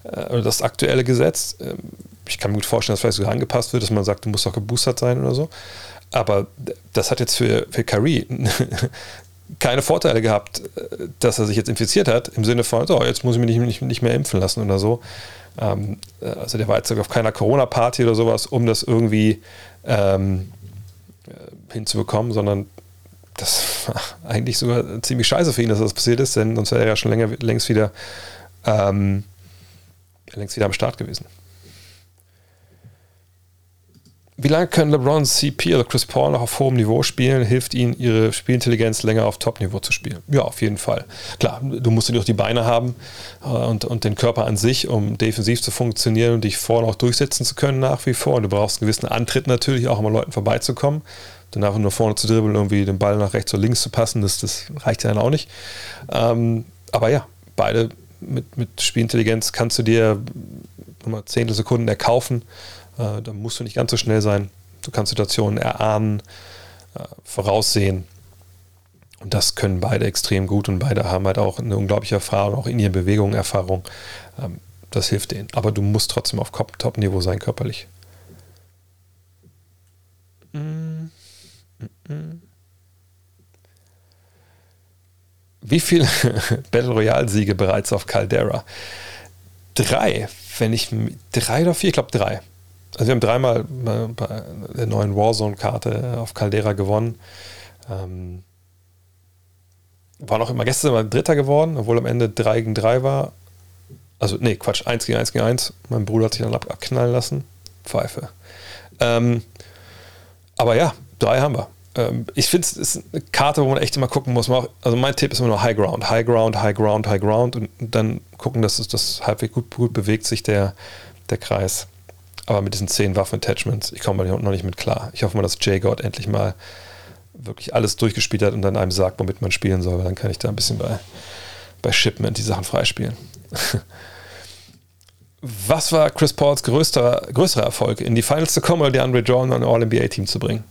äh, oder das aktuelle Gesetz. Ähm, ich kann mir gut vorstellen, dass vielleicht sogar angepasst wird, dass man sagt, du musst auch geboostert sein oder so. Aber das hat jetzt für, für Curry keine Vorteile gehabt, äh, dass er sich jetzt infiziert hat, im Sinne von, so, jetzt muss ich mich nicht, nicht, nicht mehr impfen lassen oder so. Ähm, äh, also der war jetzt auf keiner Corona-Party oder sowas, um das irgendwie ähm, äh, hinzubekommen, sondern das war eigentlich sogar ziemlich scheiße für ihn, dass das passiert ist, denn sonst wäre er ja schon länger, längst wieder ähm, längst wieder am Start gewesen. Wie lange können LeBron, CP oder Chris Paul noch auf hohem Niveau spielen? Hilft ihnen ihre Spielintelligenz länger auf Top-Niveau zu spielen? Ja, auf jeden Fall. Klar, du musst natürlich auch die Beine haben äh, und, und den Körper an sich, um defensiv zu funktionieren und dich vorne auch durchsetzen zu können nach wie vor. Und du brauchst einen gewissen Antritt natürlich, auch um an Leuten vorbeizukommen. Dann einfach nur vorne zu dribbeln, irgendwie den Ball nach rechts oder links zu passen, das, das reicht ja dann auch nicht. Ähm, aber ja, beide mit, mit Spielintelligenz kannst du dir nochmal Zehntelsekunden erkaufen äh, da musst du nicht ganz so schnell sein. Du kannst Situationen erahnen, äh, voraussehen. Und das können beide extrem gut und beide haben halt auch eine unglaubliche Erfahrung, auch in ihren Bewegungen Erfahrung. Ähm, das hilft denen. Aber du musst trotzdem auf Top-Niveau sein, körperlich. Wie viele Battle Royale-Siege bereits auf Caldera? Drei, wenn ich drei oder vier, ich glaube drei. Also wir haben dreimal bei der neuen Warzone-Karte auf Caldera gewonnen. Ähm, war noch immer gestern mal Dritter geworden, obwohl am Ende 3 gegen 3 war. Also, nee, Quatsch, 1 gegen 1 gegen 1. Mein Bruder hat sich dann abknallen lassen. Pfeife. Ähm, aber ja, drei haben wir. Ähm, ich finde, es ist eine Karte, wo man echt immer gucken muss. Also mein Tipp ist immer nur High Ground, High Ground, High Ground, High Ground und dann gucken, dass es das halbwegs gut, gut bewegt sich der, der Kreis. Aber mit diesen zehn Waffen-Attachments, ich komme noch nicht mit klar. Ich hoffe mal, dass J-God endlich mal wirklich alles durchgespielt hat und dann einem sagt, womit man spielen soll, weil dann kann ich da ein bisschen bei, bei Shipment die Sachen freispielen. Was war Chris Pauls größter, größerer Erfolg? In die Finals zu kommen oder die Andre Jordan an All-NBA-Team zu bringen?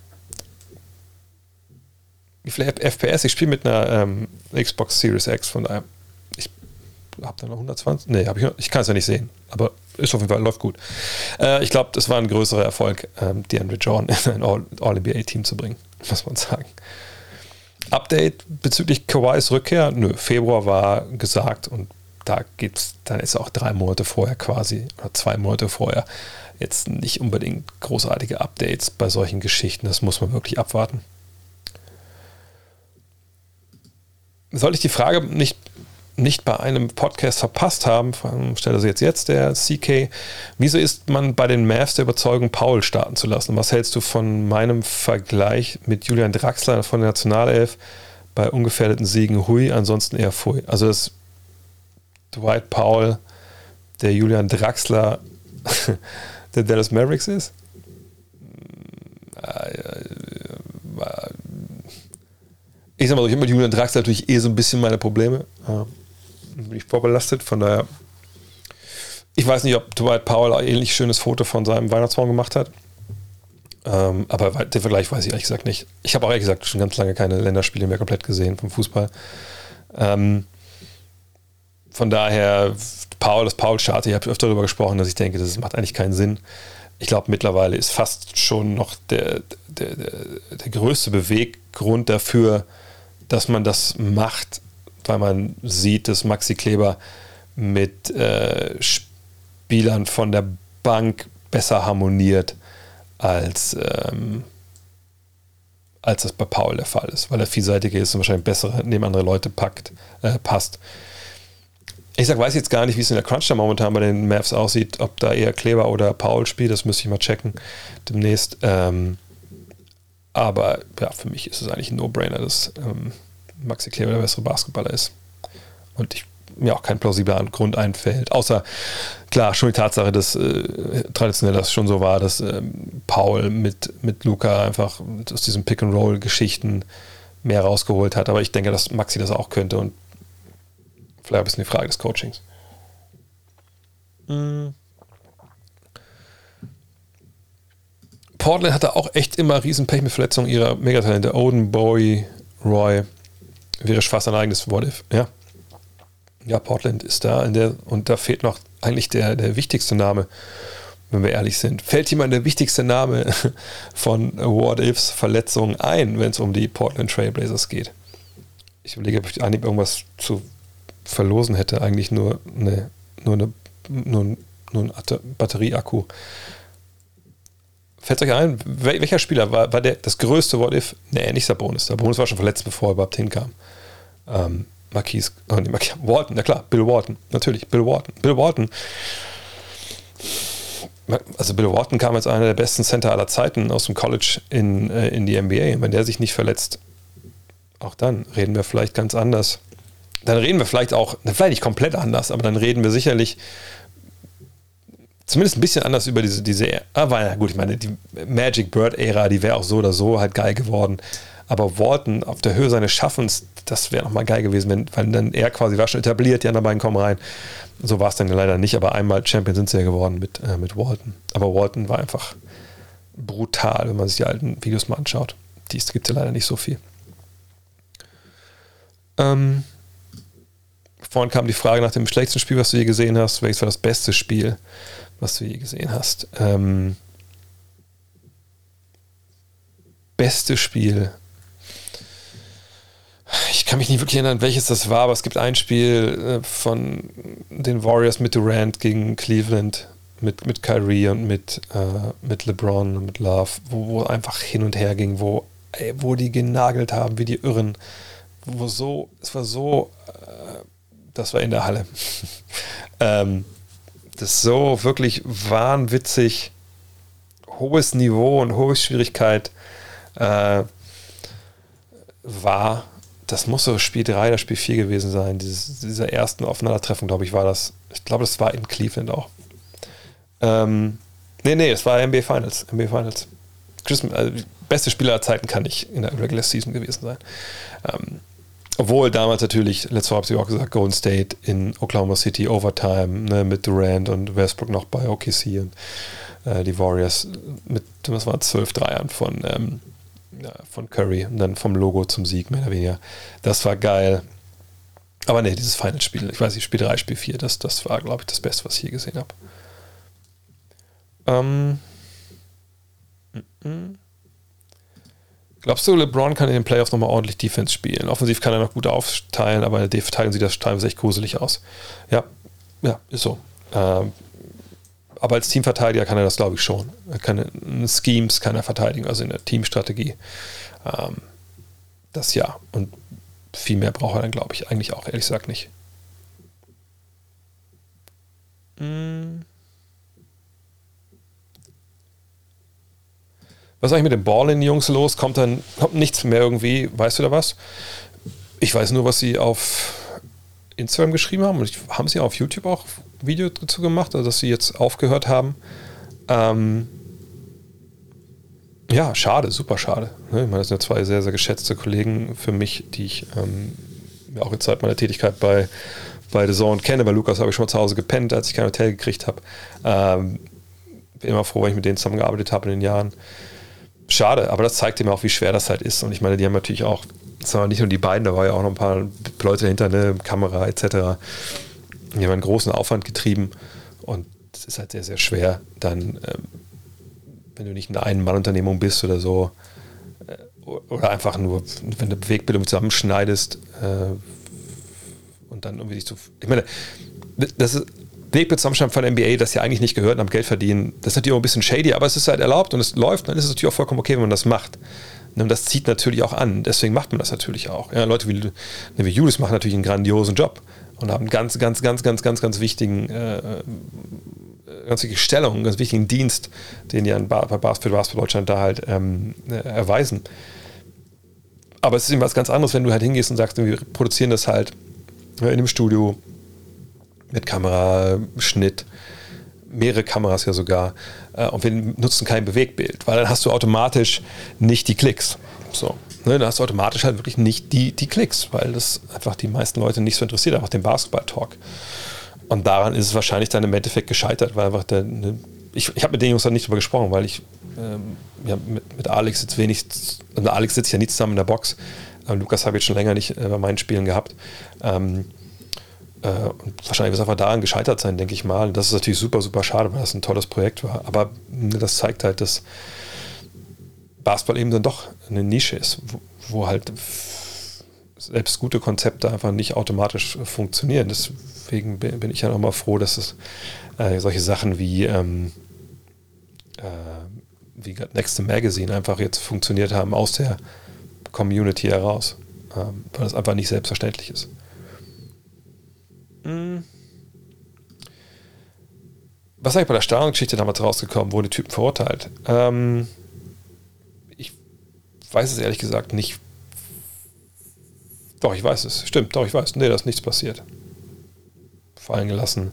Wie viele FPS? Ich spiele mit einer ähm, Xbox Series X, von daher habe da noch 120? Nee, ich, ich kann es ja nicht sehen, aber ist auf jeden Fall, läuft gut. Äh, ich glaube, das war ein größerer Erfolg, ähm, DeAndre Jordan in ein All-NBA-Team All zu bringen, muss man sagen. Update bezüglich Kawais Rückkehr? Nö, Februar war gesagt und da gibt's, dann ist auch drei Monate vorher quasi, oder zwei Monate vorher, jetzt nicht unbedingt großartige Updates bei solchen Geschichten. Das muss man wirklich abwarten. Soll ich die Frage nicht nicht bei einem Podcast verpasst haben, stelle sie jetzt jetzt der CK, wieso ist man bei den Mavs der Überzeugung, Paul starten zu lassen? Was hältst du von meinem Vergleich mit Julian Draxler von der Nationalelf bei ungefährdeten Siegen? Hui, ansonsten eher Pfui. Also das Dwight Powell, der Julian Draxler der Dallas Mavericks ist? Ich sag mal so, ich habe mit Julian Draxler natürlich eh so ein bisschen meine Probleme bin ich vorbelastet. Von daher, ich weiß nicht, ob Dwight Powell ein ähnlich schönes Foto von seinem Weihnachtsbaum gemacht hat. Ähm, aber den Vergleich weiß ich ehrlich gesagt nicht. Ich habe auch ehrlich gesagt schon ganz lange keine Länderspiele mehr komplett gesehen vom Fußball. Ähm, von daher, Paul, das Paul-Chart, ich habe öfter darüber gesprochen, dass ich denke, das macht eigentlich keinen Sinn. Ich glaube, mittlerweile ist fast schon noch der, der, der, der größte Beweggrund dafür, dass man das macht, weil man sieht, dass Maxi Kleber mit äh, Spielern von der Bank besser harmoniert als, ähm, als das bei Paul der Fall ist, weil er vielseitiger ist und wahrscheinlich bessere neben andere Leute packt, äh, passt. Ich sag, weiß jetzt gar nicht, wie es in der Crunch da momentan bei den Mavs aussieht, ob da eher Kleber oder Paul spielt, das müsste ich mal checken demnächst. Ähm, aber ja, für mich ist es eigentlich ein No-Brainer, dass ähm, Maxi Kleber der bessere Basketballer ist. Und ich mir auch kein plausibler Grund einfällt. Außer, klar, schon die Tatsache, dass äh, traditionell das schon so war, dass äh, Paul mit, mit Luca einfach aus diesen Pick-and-Roll-Geschichten mehr rausgeholt hat. Aber ich denke, dass Maxi das auch könnte und vielleicht ein bisschen die Frage des Coachings. Mhm. Portland hatte auch echt immer riesen Pech mit Verletzungen ihrer Megatalente. Odin, Bowie, Roy. Wäre fast ein eigenes What-If, ja. Ja, Portland ist da in der, und da fehlt noch eigentlich der, der wichtigste Name, wenn wir ehrlich sind. Fällt jemand der wichtigste Name von What Ifs Verletzungen ein, wenn es um die Portland Trailblazers geht? Ich überlege, ob ich eigentlich irgendwas zu verlosen hätte. Eigentlich nur eine, nur eine, nur, nur ein Batterieakku. Fällt euch ein, welcher Spieler war, war der, das größte What If? Nee, nicht Sabonis. Sabonis war schon verletzt, bevor er überhaupt hinkam. Ähm, Marquise, oh nee, Marquise, Walton, na klar, Bill Walton, natürlich, Bill Walton. Bill Walton. Also Bill Walton kam als einer der besten Center aller Zeiten aus dem College in, äh, in die NBA. Wenn der sich nicht verletzt, auch dann reden wir vielleicht ganz anders. Dann reden wir vielleicht auch, vielleicht nicht komplett anders, aber dann reden wir sicherlich zumindest ein bisschen anders über diese, diese, aber ja gut, ich meine, die Magic Bird-Ära, die wäre auch so oder so halt geil geworden. Aber Walton auf der Höhe seines Schaffens, das wäre nochmal geil gewesen, wenn, weil dann er quasi war schon etabliert, die anderen beiden kommen rein. So war es dann leider nicht, aber einmal Champion sind sie ja geworden mit, äh, mit Walton. Aber Walton war einfach brutal, wenn man sich die alten Videos mal anschaut. Dies gibt es ja leider nicht so viel. Ähm, vorhin kam die Frage nach dem schlechtesten Spiel, was du je gesehen hast. Welches war das beste Spiel, was du je gesehen hast? Ähm, beste Spiel ich kann mich nicht wirklich erinnern, welches das war, aber es gibt ein Spiel äh, von den Warriors mit Durant gegen Cleveland, mit, mit Kyrie und mit, äh, mit LeBron und mit Love, wo, wo einfach hin und her ging, wo, ey, wo die genagelt haben, wie die Irren. Wo so, es war so, äh, das war in der Halle. ähm, das ist so wirklich wahnwitzig, hohes Niveau und hohe Schwierigkeit äh, war das muss so Spiel 3 oder Spiel 4 gewesen sein. Dieses, dieser ersten Aufeinandertreffen, glaube ich, war das. Ich glaube, das war in Cleveland auch. Ähm, nee, nee, es war NBA Finals. NBA Finals. Also, beste Spieler aller Zeiten kann nicht in der Regular Season gewesen sein. Ähm, obwohl damals natürlich, letztes Mal habe ich auch gesagt, Golden State in Oklahoma City Overtime ne, mit Durant und Westbrook noch bei OKC und äh, die Warriors mit, was waren 12 Dreiern von ähm, von Curry und dann vom Logo zum Sieg, mehr oder weniger. Das war geil. Aber nee, dieses Final-Spiel, ich weiß nicht, Spiel 3, Spiel 4, das, das war, glaube ich, das Beste, was ich je gesehen habe. Ähm, Glaubst du, LeBron kann in den Playoffs nochmal ordentlich Defense spielen? Offensiv kann er noch gut aufteilen, aber in der Verteidigung sieht das teilweise echt gruselig aus. Ja, ja, ist so. Ähm, aber als Teamverteidiger kann er das, glaube ich, schon. Er kann Schemes kann er verteidigen, also in der Teamstrategie. Ähm, das ja. Und viel mehr braucht er dann, glaube ich, eigentlich auch, ehrlich gesagt, nicht. Hm. Was ist eigentlich mit dem Ballin-Jungs los? Kommt dann kommt nichts mehr irgendwie? Weißt du da was? Ich weiß nur, was sie auf Instagram geschrieben haben und haben sie auf YouTube auch ein Video dazu gemacht, also dass sie jetzt aufgehört haben. Ähm, ja, schade, super schade. Ne? Ich meine, das sind ja zwei sehr, sehr geschätzte Kollegen für mich, die ich ähm, auch in Zeit meiner Tätigkeit bei, bei The Zone kenne. Bei Lukas habe ich schon mal zu Hause gepennt, als ich kein Hotel gekriegt habe. Ähm, bin immer froh, wenn ich mit denen zusammengearbeitet habe in den Jahren. Schade, aber das zeigt mir auch, wie schwer das halt ist. Und ich meine, die haben natürlich auch waren nicht nur die beiden, da war ja auch noch ein paar Leute dahinter, ne, Kamera etc. Die haben einen großen Aufwand getrieben und es ist halt sehr, sehr schwer, dann, ähm, wenn du nicht eine Ein-Mann-Unternehmung bist oder so, äh, oder einfach nur, wenn du Bewegbildung zusammenschneidest äh, und dann irgendwie sich zu. Ich meine, das ist. Wegbild zusammenschneiden von NBA, das ja eigentlich nicht gehört und am Geld verdienen, das ist natürlich auch ein bisschen shady, aber es ist halt erlaubt und es läuft, dann ist es natürlich auch vollkommen okay, wenn man das macht. Und ne, das zieht natürlich auch an. Deswegen macht man das natürlich auch. Ja, Leute wie, wie Julius machen natürlich einen grandiosen Job. und haben ganz, ganz, ganz, ganz, ganz, ganz wichtigen, äh, äh ganz wichtige Stellung, ganz wichtigen Dienst, den die an bei Basketball, Basketball Deutschland da halt ähm, äh, erweisen. Aber es ist eben was ganz anderes, wenn du halt hingehst und sagst, wir produzieren das halt in einem Studio mit Kamera, Schnitt, mehrere Kameras ja sogar. Äh, und wir nutzen kein Bewegtbild, weil dann hast du automatisch nicht die Klicks. So. Ne, dann hast du automatisch halt wirklich nicht die, die Klicks, weil das einfach die meisten Leute nicht so interessiert, einfach den Basketball-Talk. Und daran ist es wahrscheinlich dann im Endeffekt gescheitert, weil einfach der, ne, ich, ich habe mit den Jungs dann nicht drüber gesprochen, weil ich ähm, ja, mit, mit Alex jetzt wenig, also Alex sitzt ja nicht zusammen in der Box. Ähm, Lukas habe ich jetzt schon länger nicht äh, bei meinen Spielen gehabt. Ähm, äh, und wahrscheinlich wird es einfach daran gescheitert sein, denke ich mal. Das ist natürlich super, super schade, weil das ein tolles Projekt war. Aber ne, das zeigt halt, dass Basketball eben dann doch eine Nische ist, wo, wo halt selbst gute Konzepte einfach nicht automatisch funktionieren. Deswegen bin ich ja nochmal froh, dass es äh, solche Sachen wie, ähm, äh, wie Next Magazine einfach jetzt funktioniert haben aus der Community heraus, ähm, weil das einfach nicht selbstverständlich ist. Mhm. Was ist eigentlich bei der Stadion-Geschichte damals rausgekommen? Wurden die Typen verurteilt? Ähm, ich weiß es ehrlich gesagt nicht. Doch, ich weiß es. Stimmt, doch, ich weiß. Nee, da ist nichts passiert. Fallen gelassen.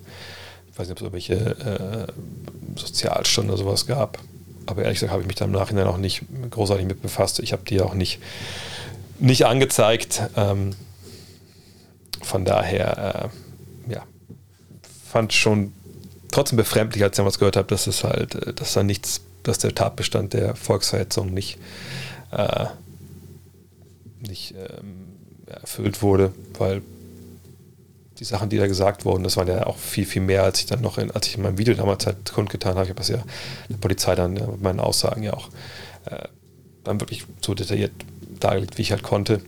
Ich weiß nicht, ob es irgendwelche äh, Sozialstunden oder sowas gab. Aber ehrlich gesagt habe ich mich da im Nachhinein auch nicht großartig mit befasst. Ich habe die auch nicht, nicht angezeigt. Ähm, von daher, äh, ja, fand schon trotzdem befremdlich, als ich damals gehört habe, dass es halt, äh, dass da nichts, dass der Tatbestand der Volksverhetzung nicht, äh, nicht ähm, erfüllt wurde, weil die Sachen, die da gesagt wurden, das waren ja auch viel, viel mehr, als ich dann noch in, als ich in meinem Video damals halt kundgetan habe. Ich habe das ja der Polizei dann ja, mit meinen Aussagen ja auch äh, dann wirklich so detailliert dargelegt, wie ich halt konnte.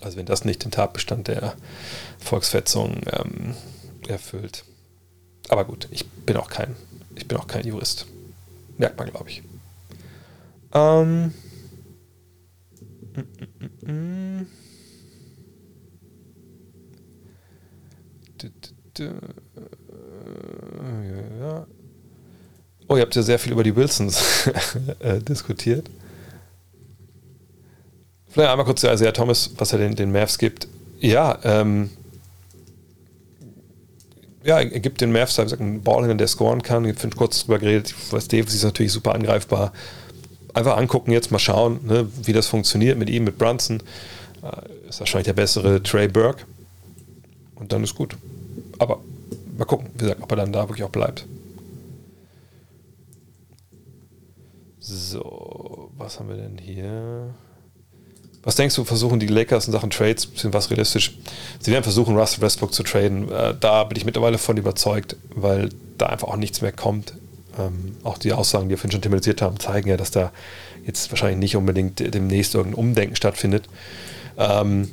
Also wenn das nicht den Tatbestand der Volksfetzung ähm, erfüllt. Aber gut, ich bin auch kein, ich bin auch kein Jurist. Merkt man, glaube ich. Ähm. Oh, ihr habt ja sehr viel über die Wilsons äh, diskutiert. Vielleicht einmal kurz zu Isaiah Thomas, was er den, den Mavs gibt. Ja, ähm, ja, er gibt den Mavs gesagt, einen Ballhänder, der scoren kann. Ich finde kurz drüber geredet. Ich weiß, Davis ist natürlich super angreifbar. Einfach angucken, jetzt mal schauen, ne, wie das funktioniert mit ihm, mit Brunson. Äh, ist wahrscheinlich der bessere Trey Burke. Und dann ist gut. Aber mal gucken, wie gesagt, ob er dann da wirklich auch bleibt. So, was haben wir denn hier? Was denkst du, versuchen die Lakers in Sachen Trades, bisschen was realistisch? Sie werden versuchen, Russell Westbrook zu traden. Äh, da bin ich mittlerweile von überzeugt, weil da einfach auch nichts mehr kommt. Ähm, auch die Aussagen, die wir vorhin schon thematisiert haben, zeigen ja, dass da jetzt wahrscheinlich nicht unbedingt demnächst irgendein Umdenken stattfindet. Ähm,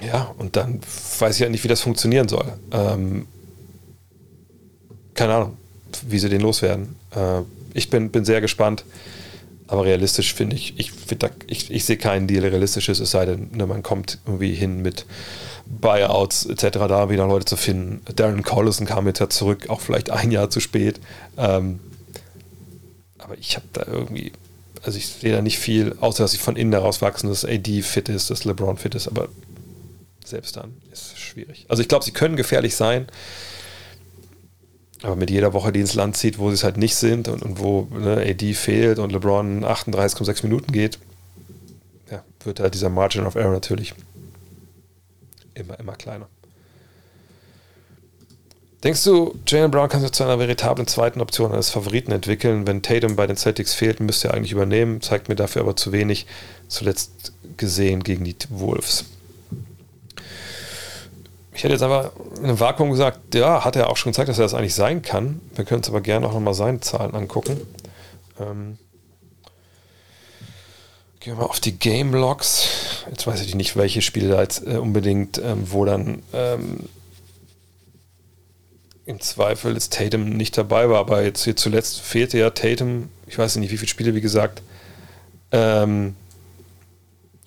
ja, und dann weiß ich ja nicht, wie das funktionieren soll. Ähm, keine Ahnung, wie sie den loswerden. Äh, ich bin, bin sehr gespannt. Aber realistisch finde ich, ich, ich, ich sehe keinen Deal realistisches, es sei denn, ne, man kommt irgendwie hin mit Buyouts etc., da wieder Leute zu finden. Darren Collison kam jetzt ja zurück, auch vielleicht ein Jahr zu spät. Ähm, aber ich habe da irgendwie, also ich sehe da nicht viel, außer dass ich von innen heraus wachsen, dass AD fit ist, dass LeBron fit ist, aber selbst dann ist es schwierig. Also ich glaube, sie können gefährlich sein, aber mit jeder Woche, die ins Land zieht, wo sie es halt nicht sind und, und wo ne, AD fehlt und LeBron 38,6 Minuten geht, ja, wird halt dieser Margin of Error natürlich immer, immer kleiner. Denkst du, Jalen Brown kann sich zu einer veritablen zweiten Option als Favoriten entwickeln? Wenn Tatum bei den Celtics fehlt, müsste er eigentlich übernehmen, zeigt mir dafür aber zu wenig, zuletzt gesehen gegen die Wolves. Ich hätte jetzt einfach in einem Vakuum gesagt, ja, hat er auch schon gezeigt, dass er das eigentlich sein kann. Wir können uns aber gerne auch nochmal seine Zahlen angucken. Ähm, gehen wir mal auf die Game Logs. Jetzt weiß ich nicht, welche Spiele da jetzt äh, unbedingt, ähm, wo dann ähm, im Zweifel ist Tatum nicht dabei war, aber jetzt hier zuletzt fehlte ja Tatum, ich weiß nicht, wie viele Spiele, wie gesagt. Ähm,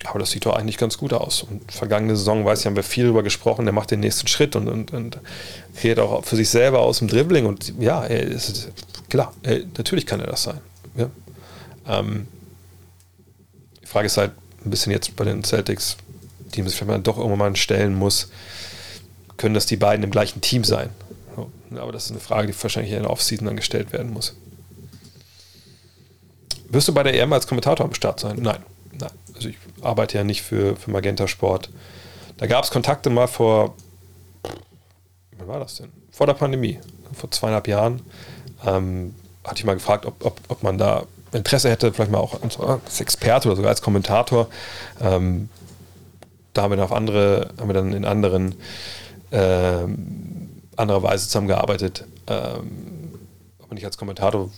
aber das sieht doch eigentlich ganz gut aus. Und vergangene Saison, weiß ich, haben wir viel darüber gesprochen, der macht den nächsten Schritt und, und, und fährt auch für sich selber aus dem Dribbling. Und ja, ist, klar, natürlich kann er das sein. Ja. Ähm, die Frage ist halt ein bisschen jetzt bei den Celtics, die man sich vielleicht doch irgendwann mal stellen muss, können das die beiden im gleichen Team sein? Aber das ist eine Frage, die wahrscheinlich in der Offseason dann gestellt werden muss. Wirst du bei der EM als Kommentator am Start sein? Nein. Nein. Also ich arbeite ja nicht für, für Magenta Sport. Da gab es Kontakte mal vor, wann war das denn? Vor der Pandemie, vor zweieinhalb Jahren. Ähm, hatte ich mal gefragt, ob, ob, ob man da Interesse hätte, vielleicht mal auch als Experte oder sogar als Kommentator. Ähm, da haben wir dann auf andere, haben wir dann in anderen ähm, anderer Weise zusammengearbeitet. Ähm, aber nicht als Kommentator,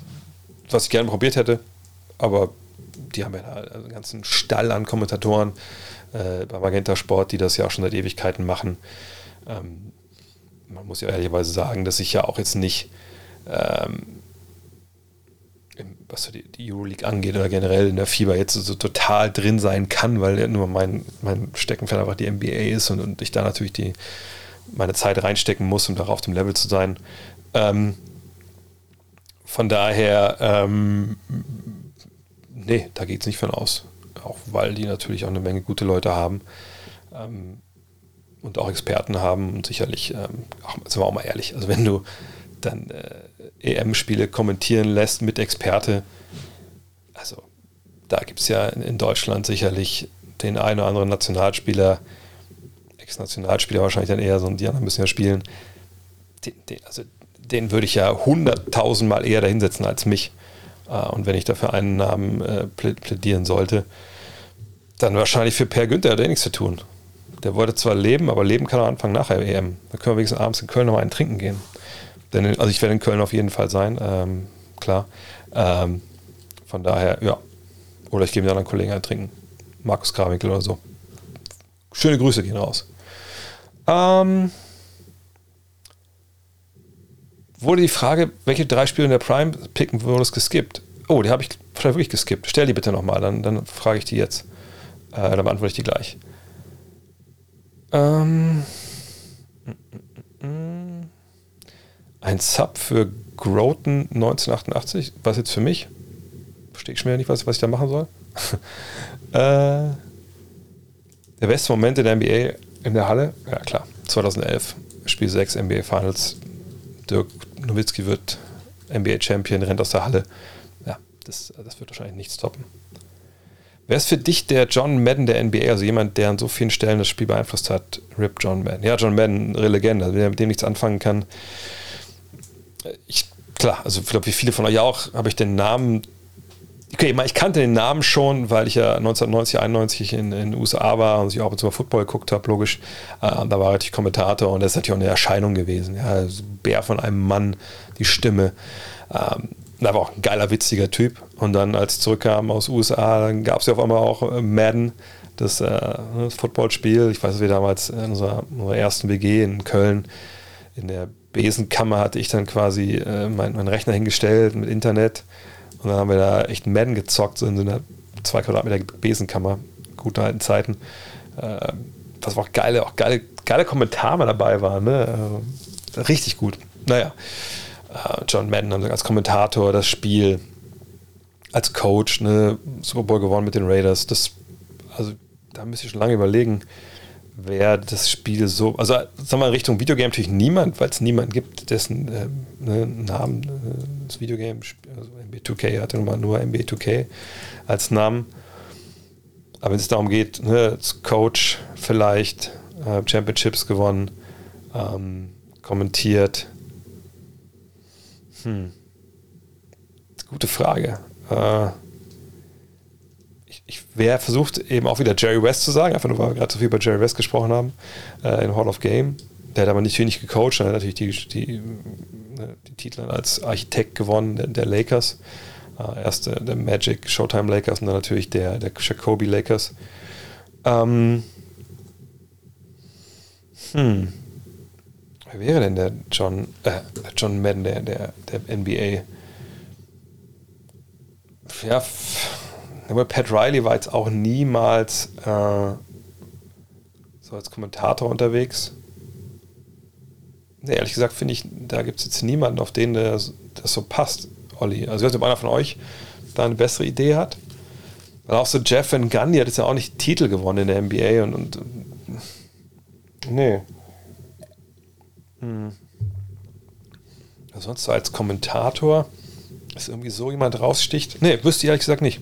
was ich gerne probiert hätte, aber die haben ja einen ganzen Stall an Kommentatoren äh, bei Magenta Sport, die das ja auch schon seit Ewigkeiten machen. Ähm, man muss ja ehrlicherweise sagen, dass ich ja auch jetzt nicht, ähm, was die, die Euroleague angeht oder generell in der Fieber jetzt so total drin sein kann, weil nur mein, mein Steckenpferd einfach die NBA ist und, und ich da natürlich die, meine Zeit reinstecken muss, um darauf auf dem Level zu sein. Ähm, von daher, ähm, nee, da geht es nicht von aus. Auch weil die natürlich auch eine Menge gute Leute haben ähm, und auch Experten haben und sicherlich, ähm, auch, sind wir auch mal ehrlich, also wenn du dann äh, EM-Spiele kommentieren lässt mit Experte, also da gibt es ja in Deutschland sicherlich den einen oder anderen Nationalspieler, Ex-Nationalspieler wahrscheinlich dann eher so, die anderen müssen ja spielen, den, den, also den würde ich ja hunderttausendmal eher dahinsetzen als mich. Äh, und wenn ich dafür einen Namen äh, plädieren sollte, dann wahrscheinlich für Per Günther, der hat nichts zu tun. Der wollte zwar leben, aber leben kann er anfangen nachher EM. Da können wir wenigstens abends in Köln nochmal einen trinken gehen. Denn, also ich werde in Köln auf jeden Fall sein, ähm, klar. Ähm, von daher, ja. Oder ich gehe mit anderen Kollegen einen trinken. Markus Krawinkel oder so. Schöne Grüße gehen raus. Ähm, wurde die Frage, welche drei Spiele in der Prime picken würdest, geskippt. Oh, die habe ich vielleicht wirklich geskippt. Stell die bitte nochmal, dann, dann frage ich die jetzt. Äh, dann beantworte ich die gleich. Ähm, ein Sub für Groton 1988. Was jetzt für mich? Verstehe ich schon wieder nicht, was, was ich da machen soll. äh, der beste Moment in der NBA in der Halle? Ja, klar. 2011. Spiel 6 NBA Finals. Dirk Nowitzki wird NBA-Champion, rennt aus der Halle. Ja, das, das wird wahrscheinlich nichts toppen. Wer ist für dich der John Madden der NBA? Also jemand, der an so vielen Stellen das Spiel beeinflusst hat. Rip John Madden. Ja, John Madden, eine Legende. Also wer mit dem nichts anfangen kann. Ich, klar, also ich glaube, wie viele von euch auch, habe ich den Namen. Okay, ich kannte den Namen schon, weil ich ja 1990, 91 in, in den USA war und ich auch zu Football geguckt habe, logisch. Äh, da war ich Kommentator und das ist natürlich auch eine Erscheinung gewesen. Ja, also Bär von einem Mann, die Stimme. Ähm, da war auch ein geiler, witziger Typ. Und dann, als ich zurückkam aus USA, dann gab es ja auf einmal auch äh, Madden, das, äh, das Footballspiel. Ich weiß, dass wir damals in unserer, unserer, ersten WG in Köln in der Besenkammer hatte ich dann quasi äh, meinen mein Rechner hingestellt mit Internet. Und dann haben wir da echt Madden gezockt, so in so einer zwei Quadratmeter Besenkammer. Gute alten Zeiten. Äh, was auch geile, auch geile, geile Kommentare dabei waren. Ne? Äh, richtig gut. Naja. Äh, John Madden als Kommentator, das Spiel als Coach, ne, Super Bowl gewonnen mit den Raiders. Das, also da müsste ich schon lange überlegen, wer das Spiel so, also sagen wir in Richtung Videogame natürlich niemand, weil es niemanden gibt, dessen äh, ne, Namen äh, das Videogame, also MB2K hatte nun nur MB2K als Namen. Aber wenn es darum geht, ne, als Coach vielleicht äh, Championships gewonnen, ähm, kommentiert, hm. Gute Frage. Äh, wäre versucht, eben auch wieder Jerry West zu sagen, einfach nur, weil wir gerade so viel über Jerry West gesprochen haben, äh, in Hall of Game. Der hat aber nicht wenig gecoacht, er hat natürlich die, die, ne, die Titel als Architekt gewonnen der, der Lakers. Äh, erst der, der, Magic Showtime Lakers und dann natürlich der, der Jacoby Lakers. Ähm, hm. Wer wäre denn der John, äh, John Madden, der, der, der NBA? Ja, Aber Pat Riley war jetzt auch niemals äh, so als Kommentator unterwegs. Nee, ehrlich gesagt finde ich, da gibt es jetzt niemanden, auf den das, das so passt, Olli. Also ich weiß nicht, ob einer von euch da eine bessere Idee hat. Weil auch so Jeff Van Gundy hat jetzt ja auch nicht Titel gewonnen in der NBA und, und nee. Hm. Sonst so als Kommentator ist irgendwie so jemand raussticht. Nee, wüsste ich ehrlich gesagt nicht.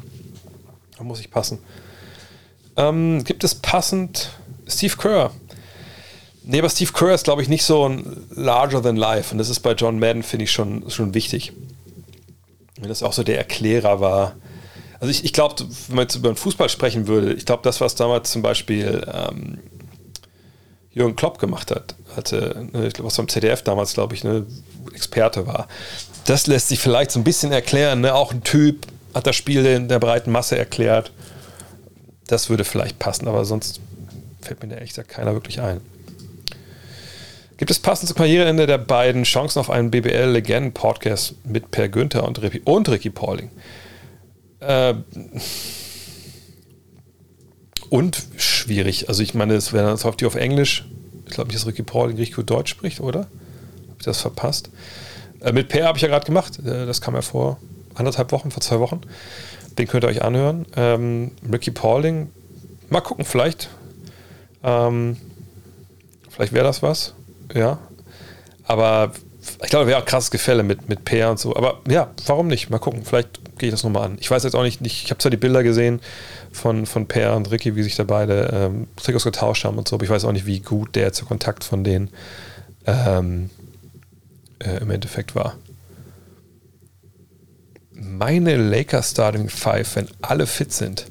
Da muss ich passen. Ähm, gibt es passend Steve Kerr? Nee, aber Steve Kerr ist, glaube ich, nicht so ein larger than life. Und das ist bei John Madden, finde ich, schon, schon wichtig. Wenn das auch so der Erklärer war. Also ich, ich glaube, wenn man jetzt über den Fußball sprechen würde, ich glaube, das, was damals zum Beispiel ähm, Jürgen Klopp gemacht hat, hatte, ne, was beim ZDF damals, glaube ich, eine Experte war. Das lässt sich vielleicht so ein bisschen erklären. Ne? Auch ein Typ hat das Spiel in der breiten Masse erklärt. Das würde vielleicht passen, aber sonst fällt mir da ehrlich gesagt keiner wirklich ein. Gibt es passend zum Karriereende der beiden Chancen auf einen BBL-Legenden-Podcast mit Per Günther und, Ricky, und Ricky Pauling? Äh, und schwierig. Also ich meine, es wäre das auf die auf Englisch. Ich glaube nicht, dass Ricky Pauling richtig gut Deutsch spricht, oder? Habe ich das verpasst? Äh, mit Per habe ich ja gerade gemacht. Äh, das kam ja vor anderthalb Wochen, vor zwei Wochen. Den könnt ihr euch anhören. Ähm, Ricky Pauling, mal gucken, vielleicht. Ähm, vielleicht wäre das was. Ja. Aber ich glaube, wäre auch krasses Gefälle mit, mit Per und so. Aber ja, warum nicht? Mal gucken. Vielleicht gehe ich das nochmal an. Ich weiß jetzt auch nicht, ich habe zwar die Bilder gesehen von, von Per und Ricky, wie sich da beide ähm, Trikots getauscht haben und so, aber ich weiß auch nicht, wie gut der zu Kontakt von denen ähm, äh, im Endeffekt war. Meine Lakers Starting Five, wenn alle fit sind.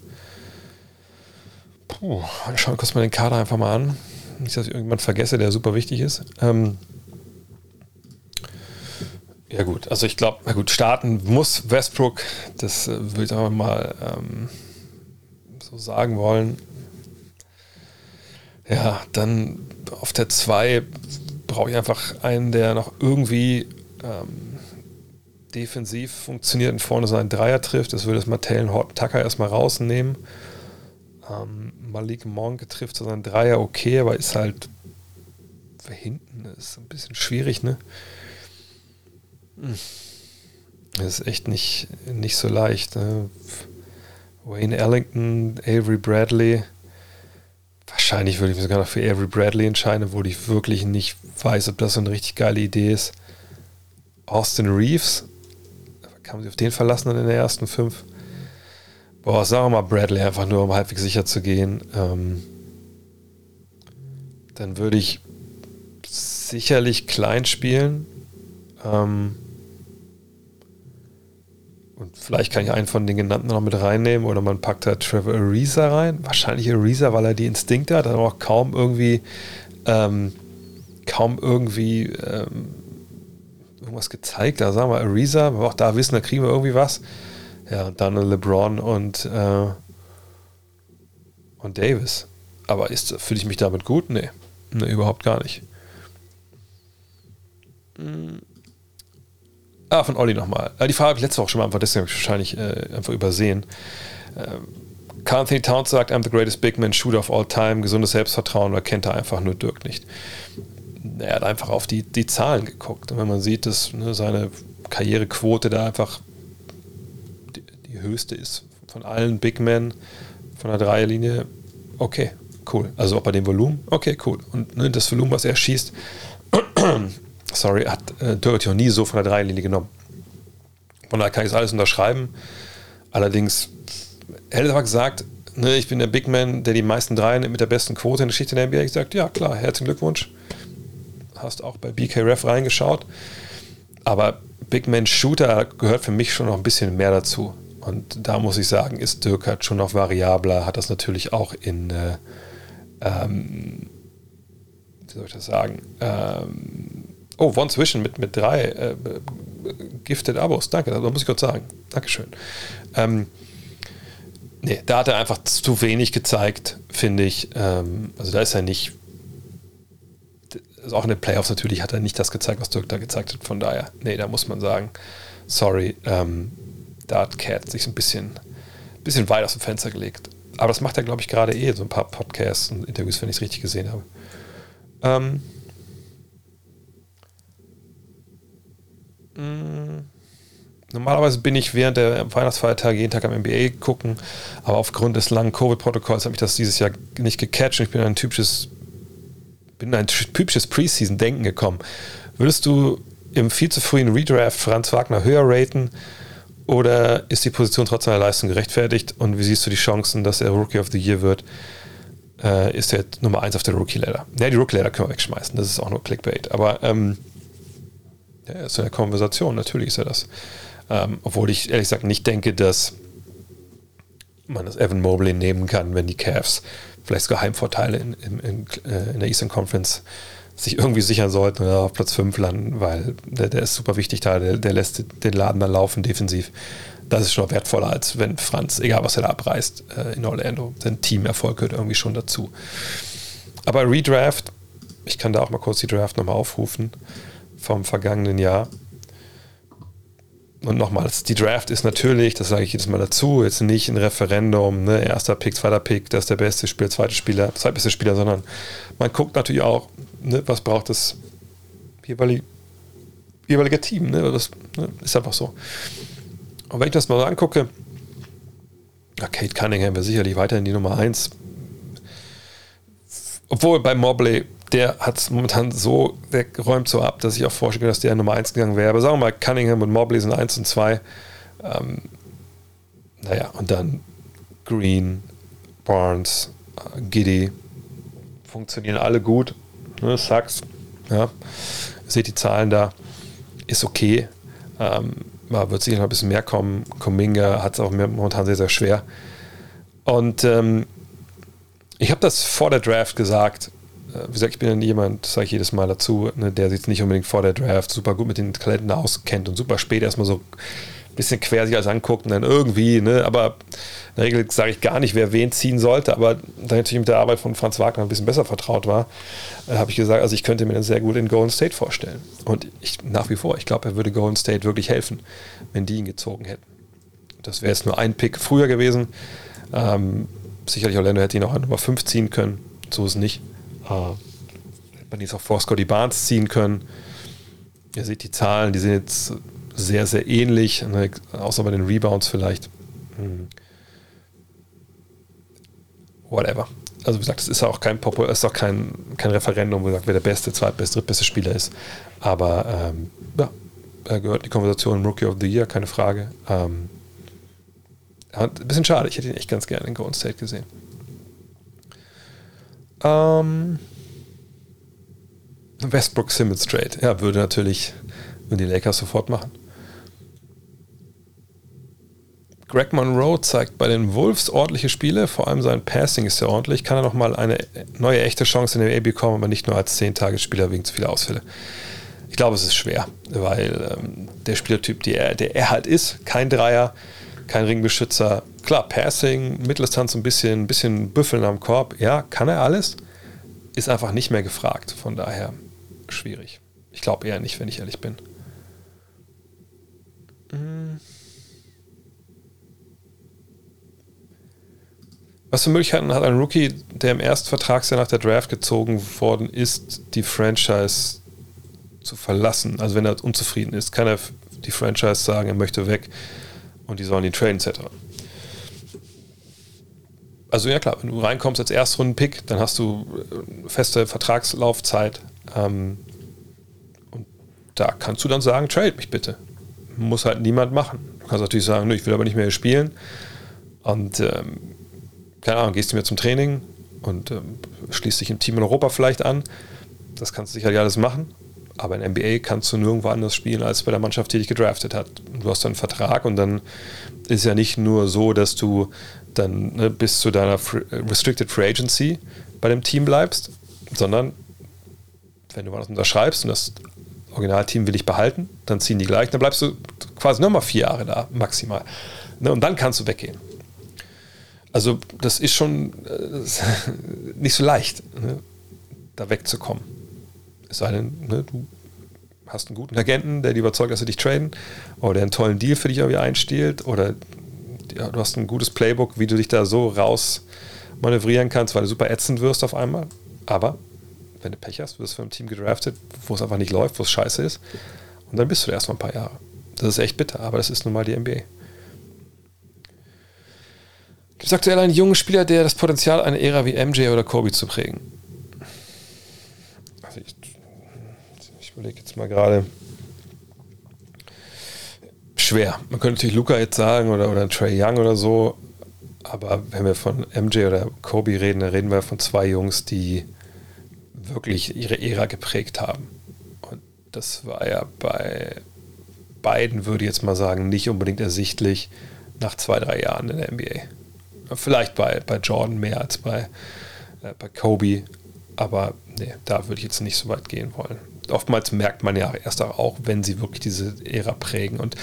Puh, schauen wir kurz mal den Kader einfach mal an. Nicht, dass ich irgendjemand vergesse, der super wichtig ist. Ähm, ja gut, also ich glaube, na gut, starten muss Westbrook, das äh, würde ich einfach mal ähm, so sagen wollen. Ja, dann auf der 2 brauche ich einfach einen, der noch irgendwie ähm, defensiv funktioniert und vorne seinen Dreier trifft. Das würde das Martellen Horton Tucker erstmal rausnehmen. Ähm, Malik Monk trifft so seinen Dreier okay, aber ist halt hinten ist ein bisschen schwierig, ne? Hm. Das ist echt nicht, nicht so leicht. Ne? Wayne Ellington, Avery Bradley. Wahrscheinlich würde ich mich sogar noch für Avery Bradley entscheiden, obwohl ich wirklich nicht weiß, ob das so eine richtig geile Idee ist. Austin Reeves. Man sich auf den verlassen in den ersten fünf? Boah, sagen wir mal Bradley, einfach nur um halbwegs sicher zu gehen. Ähm, dann würde ich sicherlich klein spielen. Ähm, und vielleicht kann ich einen von den genannten noch mit reinnehmen oder man packt da Trevor Ariza rein. Wahrscheinlich Ariza, weil er die Instinkte hat, hat auch kaum irgendwie, ähm, kaum irgendwie ähm, irgendwas gezeigt. Da sagen wir Ariza, wir auch da wissen, da kriegen wir irgendwie was. Ja, und dann LeBron und, äh, und Davis. Aber fühle ich mich damit gut? Nee. Nee, überhaupt gar nicht. Mhm. Ah, von Olli nochmal. Ah, die Frage habe ich letzte Woche schon mal einfach, deswegen wahrscheinlich äh, einfach übersehen. Ähm, Anthony Towns sagt, I'm the greatest big man shooter of all time, gesundes Selbstvertrauen, oder kennt er einfach nur Dirk nicht. Er hat einfach auf die, die Zahlen geguckt. Und wenn man sieht, dass ne, seine Karrierequote da einfach die, die, höchste ist von allen Big Men von der Dreierlinie, okay, cool. Also auch bei dem Volumen, okay, cool. Und ne, das Volumen, was er schießt, sorry, hat äh, Dirty auch nie so von der Dreilinie genommen. Von daher kann ich alles unterschreiben. Allerdings, aber gesagt, ne, ich bin der Big Man, der die meisten Dreien mit der besten Quote in der Geschichte der NBA. Ich gesagt, ja klar, herzlichen Glückwunsch. Hast auch bei BKRF reingeschaut. Aber Big Man Shooter gehört für mich schon noch ein bisschen mehr dazu. Und da muss ich sagen, ist Dirk halt schon noch variabler, hat das natürlich auch in, äh, ähm, wie soll ich das sagen, ähm, Oh, One Zwischen mit, mit drei äh, Gifted Abos. Danke, das muss ich kurz sagen. Dankeschön. Ähm, nee, da hat er einfach zu wenig gezeigt, finde ich. Ähm, also da ist er nicht. Also auch in den Playoffs natürlich hat er nicht das gezeigt, was Dirk da gezeigt hat. Von daher, nee, da muss man sagen, sorry, ähm, da hat Cat sich ein bisschen, bisschen weit aus dem Fenster gelegt. Aber das macht er, glaube ich, gerade eh, so ein paar Podcasts und Interviews, wenn ich es richtig gesehen habe. Ähm, mh, Normalerweise bin ich während der Weihnachtsfeiertage jeden Tag am NBA gucken, aber aufgrund des langen Covid-Protokolls habe ich das dieses Jahr nicht gecatcht und ich bin ein typisches, bin ein typisches Preseason-Denken gekommen. Würdest du im viel zu frühen Redraft Franz Wagner höher raten oder ist die Position trotz seiner Leistung gerechtfertigt und wie siehst du die Chancen, dass er Rookie of the Year wird? Äh, ist er Nummer 1 auf der Rookie-Ladder? Ja, die Rookie-Ladder können wir wegschmeißen, das ist auch nur Clickbait, aber ähm, ja, ist in der Konversation, natürlich ist er das. Ähm, obwohl ich ehrlich gesagt nicht denke, dass man das Evan Mobley nehmen kann, wenn die Cavs vielleicht sogar Heimvorteile in, in, in, äh, in der Eastern Conference sich irgendwie sichern sollten oder auf Platz 5 landen, weil der, der ist super wichtig da, der, der, lässt den Laden dann laufen defensiv. Das ist schon wertvoller, als wenn Franz, egal was er da abreißt, äh, in Orlando. Sein Teamerfolg gehört irgendwie schon dazu. Aber Redraft, ich kann da auch mal kurz die Draft nochmal aufrufen vom vergangenen Jahr und nochmals, die Draft ist natürlich, das sage ich jedes Mal dazu, jetzt nicht ein Referendum, ne, erster Pick, zweiter Pick, das ist der beste Spieler, zweite Spieler, zweitbeste Spieler, sondern man guckt natürlich auch, ne, was braucht das jeweilige, jeweilige Team, ne, das ne, ist einfach so. Und wenn ich das mal so angucke, ja, Kate Cunningham wäre sicherlich weiterhin die Nummer 1. Obwohl bei Mobley der hat es momentan so, der räumt so ab, dass ich auch vorstelle, dass der Nummer 1 gegangen wäre. Aber sagen wir mal, Cunningham und Mobley sind 1 und 2. Ähm, naja, und dann Green, Barnes, Giddy, funktionieren alle gut. Ne, Sachs, ja, seht die Zahlen da, ist okay. Ähm, wird sicher noch ein bisschen mehr kommen. Kominga hat es auch momentan sehr, sehr schwer. Und ähm, ich habe das vor der Draft gesagt, wie gesagt, ich bin ja jemand, sage ich jedes Mal dazu, ne, der sich nicht unbedingt vor der Draft super gut mit den Talenten auskennt und super spät erstmal so ein bisschen quer sich alles anguckt und dann irgendwie, ne, aber in der Regel sage ich gar nicht, wer wen ziehen sollte, aber da natürlich mit der Arbeit von Franz Wagner ein bisschen besser vertraut war, äh, habe ich gesagt, also ich könnte mir den sehr gut in Golden State vorstellen. Und ich, nach wie vor, ich glaube, er würde Golden State wirklich helfen, wenn die ihn gezogen hätten. Das wäre jetzt nur ein Pick früher gewesen. Ähm, sicherlich Orlando hätte ihn auch an Nummer 5 ziehen können. So ist es nicht. Äh, hätte man jetzt auch vor Scotty Barnes ziehen können. Ihr seht die Zahlen, die sind jetzt sehr, sehr ähnlich, ne, außer bei den Rebounds vielleicht. Hm. Whatever. Also wie gesagt, es ist auch kein Popul ist auch kein, kein Referendum, wo gesagt, wer der beste, zweitbeste, drittbeste Spieler ist. Aber ähm, ja, er gehört die Konversation Rookie of the Year, keine Frage. Ähm, ein bisschen schade, ich hätte ihn echt ganz gerne in Golden State gesehen. Ähm, Westbrook Simmons Trade. Ja, würde natürlich würden die Lakers sofort machen. Greg Monroe zeigt bei den Wolves ordentliche Spiele, vor allem sein Passing ist sehr ordentlich. Kann er nochmal eine neue echte Chance in der A bekommen, aber nicht nur als 10-Tagesspieler wegen zu vieler Ausfälle. Ich glaube, es ist schwer, weil ähm, der Spielertyp, der er, der er halt ist, kein Dreier, kein Ringbeschützer. Klar, Passing, Mitteldistanz ein bisschen, ein bisschen büffeln am Korb. Ja, kann er alles. Ist einfach nicht mehr gefragt. Von daher schwierig. Ich glaube eher nicht, wenn ich ehrlich bin. Was für Möglichkeiten hat ein Rookie, der im ersten Vertragsjahr nach der Draft gezogen worden ist, die Franchise zu verlassen? Also wenn er unzufrieden ist, kann er die Franchise sagen, er möchte weg und die sollen ihn traden etc. Also ja klar, wenn du reinkommst als Erstrunden-Pick, dann hast du äh, feste Vertragslaufzeit ähm, und da kannst du dann sagen, trade mich bitte. Muss halt niemand machen. Du kannst natürlich sagen, ich will aber nicht mehr spielen und ähm, keine Ahnung, gehst du mir zum Training und ähm, schließt dich im Team in Europa vielleicht an. Das kannst du sicherlich alles machen. Aber in NBA kannst du nirgendwo anders spielen als bei der Mannschaft, die dich gedraftet hat. Du hast dann einen Vertrag und dann ist ja nicht nur so, dass du dann ne, bis zu deiner Restricted Free Agency bei dem Team bleibst, sondern wenn du was unterschreibst und das Originalteam will ich behalten, dann ziehen die gleich, dann bleibst du quasi nochmal vier Jahre da, maximal. Ne, und dann kannst du weggehen. Also das ist schon äh, nicht so leicht, ne, da wegzukommen. Es sei denn, ne, du hast einen guten Agenten, der dir überzeugt, dass er dich traden oder der einen tollen Deal für dich irgendwie einstiehlt oder du hast ein gutes Playbook, wie du dich da so raus manövrieren kannst, weil du super ätzend wirst auf einmal. Aber wenn du Pech hast, wirst du von einem Team gedraftet, wo es einfach nicht läuft, wo es scheiße ist. Und dann bist du da erstmal ein paar Jahre. Das ist echt bitter, aber das ist nun mal die NBA. Gibt es aktuell einen jungen Spieler, der das Potenzial, eine Ära wie MJ oder Kobe zu prägen? Also ich, ich überlege jetzt mal gerade. Schwer. Man könnte natürlich Luca jetzt sagen oder, oder Trey Young oder so, aber wenn wir von MJ oder Kobe reden, dann reden wir von zwei Jungs, die wirklich ihre Ära geprägt haben. Und das war ja bei beiden, würde ich jetzt mal sagen, nicht unbedingt ersichtlich nach zwei, drei Jahren in der NBA. Vielleicht bei, bei Jordan mehr als bei, äh, bei Kobe, aber nee, da würde ich jetzt nicht so weit gehen wollen. Oftmals merkt man ja erst auch, wenn sie wirklich diese Ära prägen. Und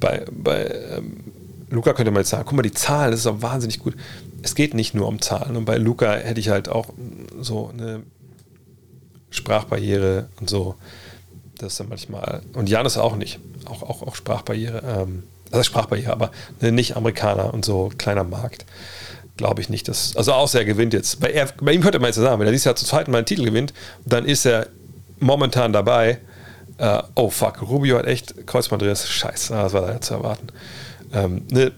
bei, bei ähm, Luca könnte man jetzt sagen, guck mal, die Zahlen, das ist auch wahnsinnig gut. Es geht nicht nur um Zahlen. Und bei Luca hätte ich halt auch so eine Sprachbarriere und so. Das ist dann manchmal. Und Jan ist auch nicht. Auch, auch, auch Sprachbarriere. Ähm, das ist Sprachbarriere, aber ne, nicht Amerikaner und so kleiner Markt. Glaube ich nicht. Dass, also außer er gewinnt jetzt. Bei, er, bei ihm könnte man jetzt sagen, wenn er dieses Jahr zu zweiten Mal einen Titel gewinnt, dann ist er momentan dabei. Äh, oh fuck, Rubio hat echt Kreuzbandriss. Scheiße, das war da zu erwarten. Ähm, ne,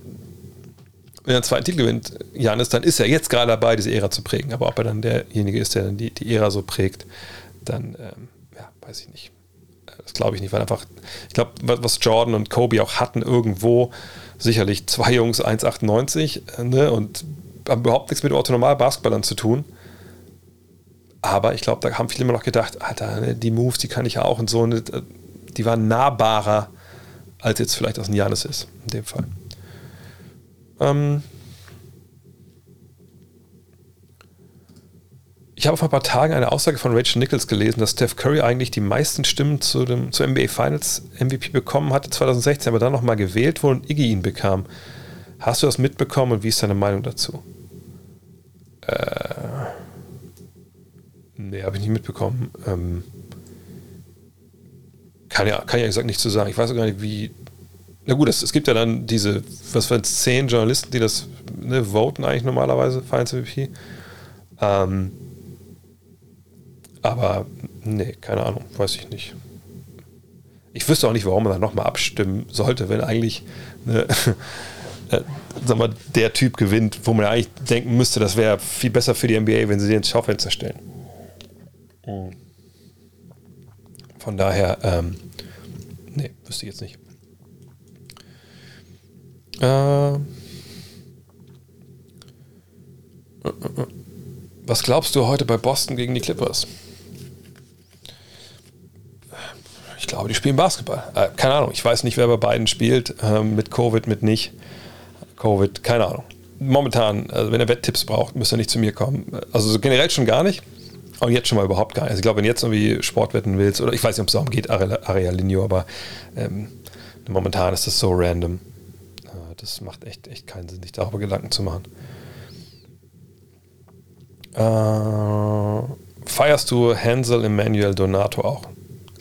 wenn er einen zweiten Titel gewinnt, Janis, dann ist er jetzt gerade dabei, diese Ära zu prägen. Aber ob er dann derjenige ist, der dann die, die Ära so prägt, dann, ähm, ja, weiß ich nicht. Das glaube ich nicht, weil einfach, ich glaube, was Jordan und Kobe auch hatten irgendwo, sicherlich zwei Jungs 1,98 äh, ne, und haben überhaupt nichts mit autonormal Basketballern zu tun. Aber ich glaube, da haben viele immer noch gedacht, Alter, ne, die Moves, die kann ich ja auch und so, ne, die waren nahbarer, als jetzt vielleicht das ein Janis ist, in dem Fall. Ähm, Ich habe vor ein paar Tagen eine Aussage von Rachel Nichols gelesen, dass Steph Curry eigentlich die meisten Stimmen zu dem, zur NBA Finals MVP bekommen hatte 2016, aber dann nochmal gewählt wurde und Iggy ihn bekam. Hast du das mitbekommen und wie ist deine Meinung dazu? Äh, nee, habe ich nicht mitbekommen. Ähm, kann ja, kann ja gesagt nicht zu sagen. Ich weiß auch gar nicht, wie. Na gut, es, es gibt ja dann diese, was waren zehn Journalisten, die das ne, voten eigentlich normalerweise, Finals MVP. Ähm, aber nee, keine Ahnung, weiß ich nicht. Ich wüsste auch nicht, warum man da nochmal abstimmen sollte, wenn eigentlich ne, äh, sag mal, der Typ gewinnt, wo man eigentlich denken müsste, das wäre viel besser für die NBA, wenn sie den ins Schaufenster stellen. Von daher, ähm, nee, wüsste ich jetzt nicht. Äh, was glaubst du heute bei Boston gegen die Clippers? Ich glaube, die spielen Basketball. Äh, keine Ahnung. Ich weiß nicht, wer bei beiden spielt. Ähm, mit Covid, mit nicht. Covid, keine Ahnung. Momentan, also wenn er Wetttipps braucht, müsste er nicht zu mir kommen. Also generell schon gar nicht. Und jetzt schon mal überhaupt gar nicht. Also ich glaube, wenn jetzt irgendwie Sportwetten willst, oder ich weiß nicht, ob es darum geht, Areal Linio, aber ähm, momentan ist das so random. Äh, das macht echt, echt keinen Sinn, sich darüber Gedanken zu machen. Äh, feierst du Hansel Emmanuel Donato auch?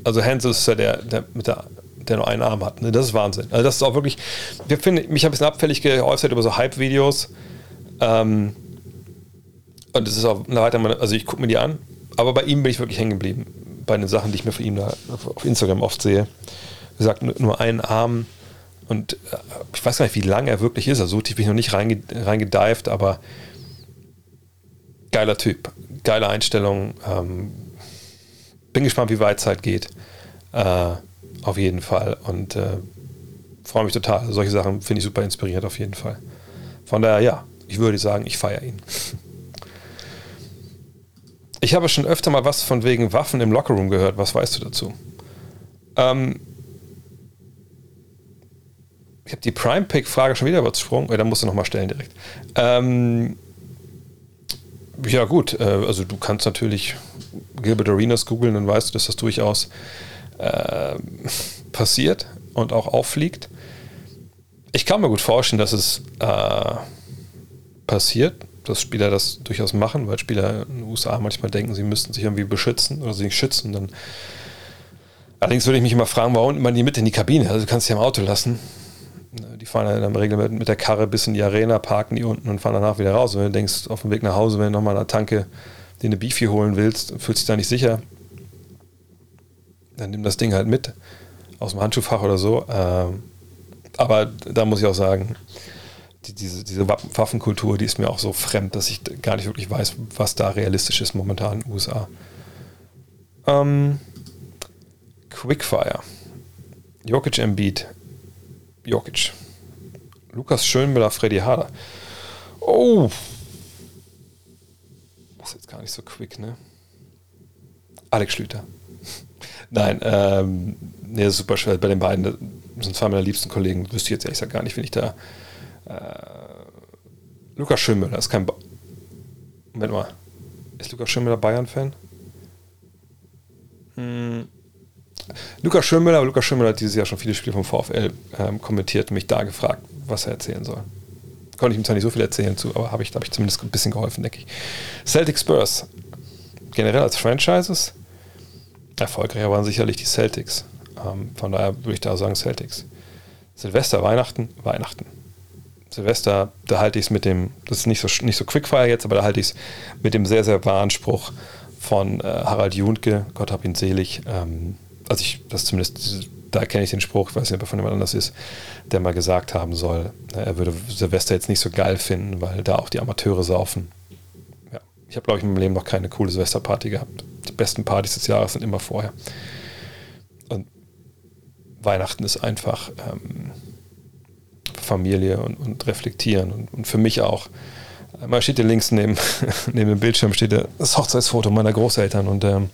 Also Hansel ist ja der, der mit der der nur einen Arm hat. Ne? Das ist Wahnsinn. Also das ist auch wirklich. Wir finden, mich ein bisschen abfällig geäußert über so Hype-Videos. Ähm, und das ist auch weiter, also ich gucke mir die an, aber bei ihm bin ich wirklich hängen geblieben. Bei den Sachen, die ich mir von ihm da auf Instagram oft sehe. Wie gesagt, nur einen Arm und äh, ich weiß gar nicht, wie lang er wirklich ist. Also so tief bin ich noch nicht reingedived, aber geiler Typ, geile Einstellung. Ähm, bin gespannt, wie weit Zeit geht. Äh, auf jeden Fall. Und äh, freue mich total. Solche Sachen finde ich super inspiriert, auf jeden Fall. Von daher, ja, ich würde sagen, ich feiere ihn. Ich habe schon öfter mal was von wegen Waffen im Lockerroom gehört. Was weißt du dazu? Ähm, ich habe die Prime Pick Frage schon wieder übersprungen. Da musst du nochmal stellen direkt. Ähm, ja, gut. Äh, also, du kannst natürlich Gilbert Arenas googeln, dann weißt du, dass das durchaus äh, passiert und auch auffliegt. Ich kann mir gut vorstellen, dass es äh, passiert, dass Spieler das durchaus machen, weil Spieler in den USA manchmal denken, sie müssten sich irgendwie beschützen oder sich schützen. Dann Allerdings würde ich mich immer fragen, warum man die mit in die Kabine? Also du kannst sie im Auto lassen. Die fahren dann in der Regel mit, der Karre bis in die Arena, parken die unten und fahren danach wieder raus. Und wenn du denkst, auf dem Weg nach Hause, wenn du nochmal eine Tanke dir eine Beefy holen willst, fühlst dich da nicht sicher, dann nimm das Ding halt mit aus dem Handschuhfach oder so. Ähm, aber da muss ich auch sagen, die, diese, diese Waffenkultur, die ist mir auch so fremd, dass ich gar nicht wirklich weiß, was da realistisch ist momentan in den USA. Ähm, Quickfire. Jokic Embiid. Jokic. Lukas Schönmüller, Freddy Harder. Oh. Das ist jetzt gar nicht so quick, ne? Alex Schlüter. Nein, ähm, nee, super schwer. Bei den beiden das sind zwei meiner liebsten Kollegen. Wüsste ich jetzt ehrlich gesagt gar nicht, wenn ich da. Äh, Lukas Schönmüller ist kein. Ba Moment mal. Ist Lukas Schönmüller Bayern-Fan? Hm. Lukas Schönmüller, Lukas Schönmüller hat dieses Jahr schon viele Spiele vom VfL ähm, kommentiert und mich da gefragt, was er erzählen soll. Konnte ich ihm zwar nicht so viel erzählen zu, aber habe ich, hab ich zumindest ein bisschen geholfen, denke ich. Celtic Spurs. Generell als Franchises erfolgreicher waren sicherlich die Celtics. Ähm, von daher würde ich da sagen Celtics. Silvester, Weihnachten, Weihnachten. Silvester, da halte ich es mit dem, das ist nicht so, nicht so Quickfire jetzt, aber da halte ich es mit dem sehr, sehr wahren Spruch von äh, Harald Juntke, Gott hab ihn selig. Ähm, also ich, das zumindest, da kenne ich den Spruch, ich weiß nicht, ob er von jemand anders ist, der mal gesagt haben soll, äh, er würde Silvester jetzt nicht so geil finden, weil da auch die Amateure saufen. Ja, ich habe, glaube ich, in meinem Leben noch keine coole Silvesterparty gehabt. Die besten Partys des Jahres sind immer vorher. Und Weihnachten ist einfach ähm, Familie und, und reflektieren und, und, für mich auch. Mal steht hier links neben, neben dem Bildschirm steht das Hochzeitsfoto meiner Großeltern und ähm,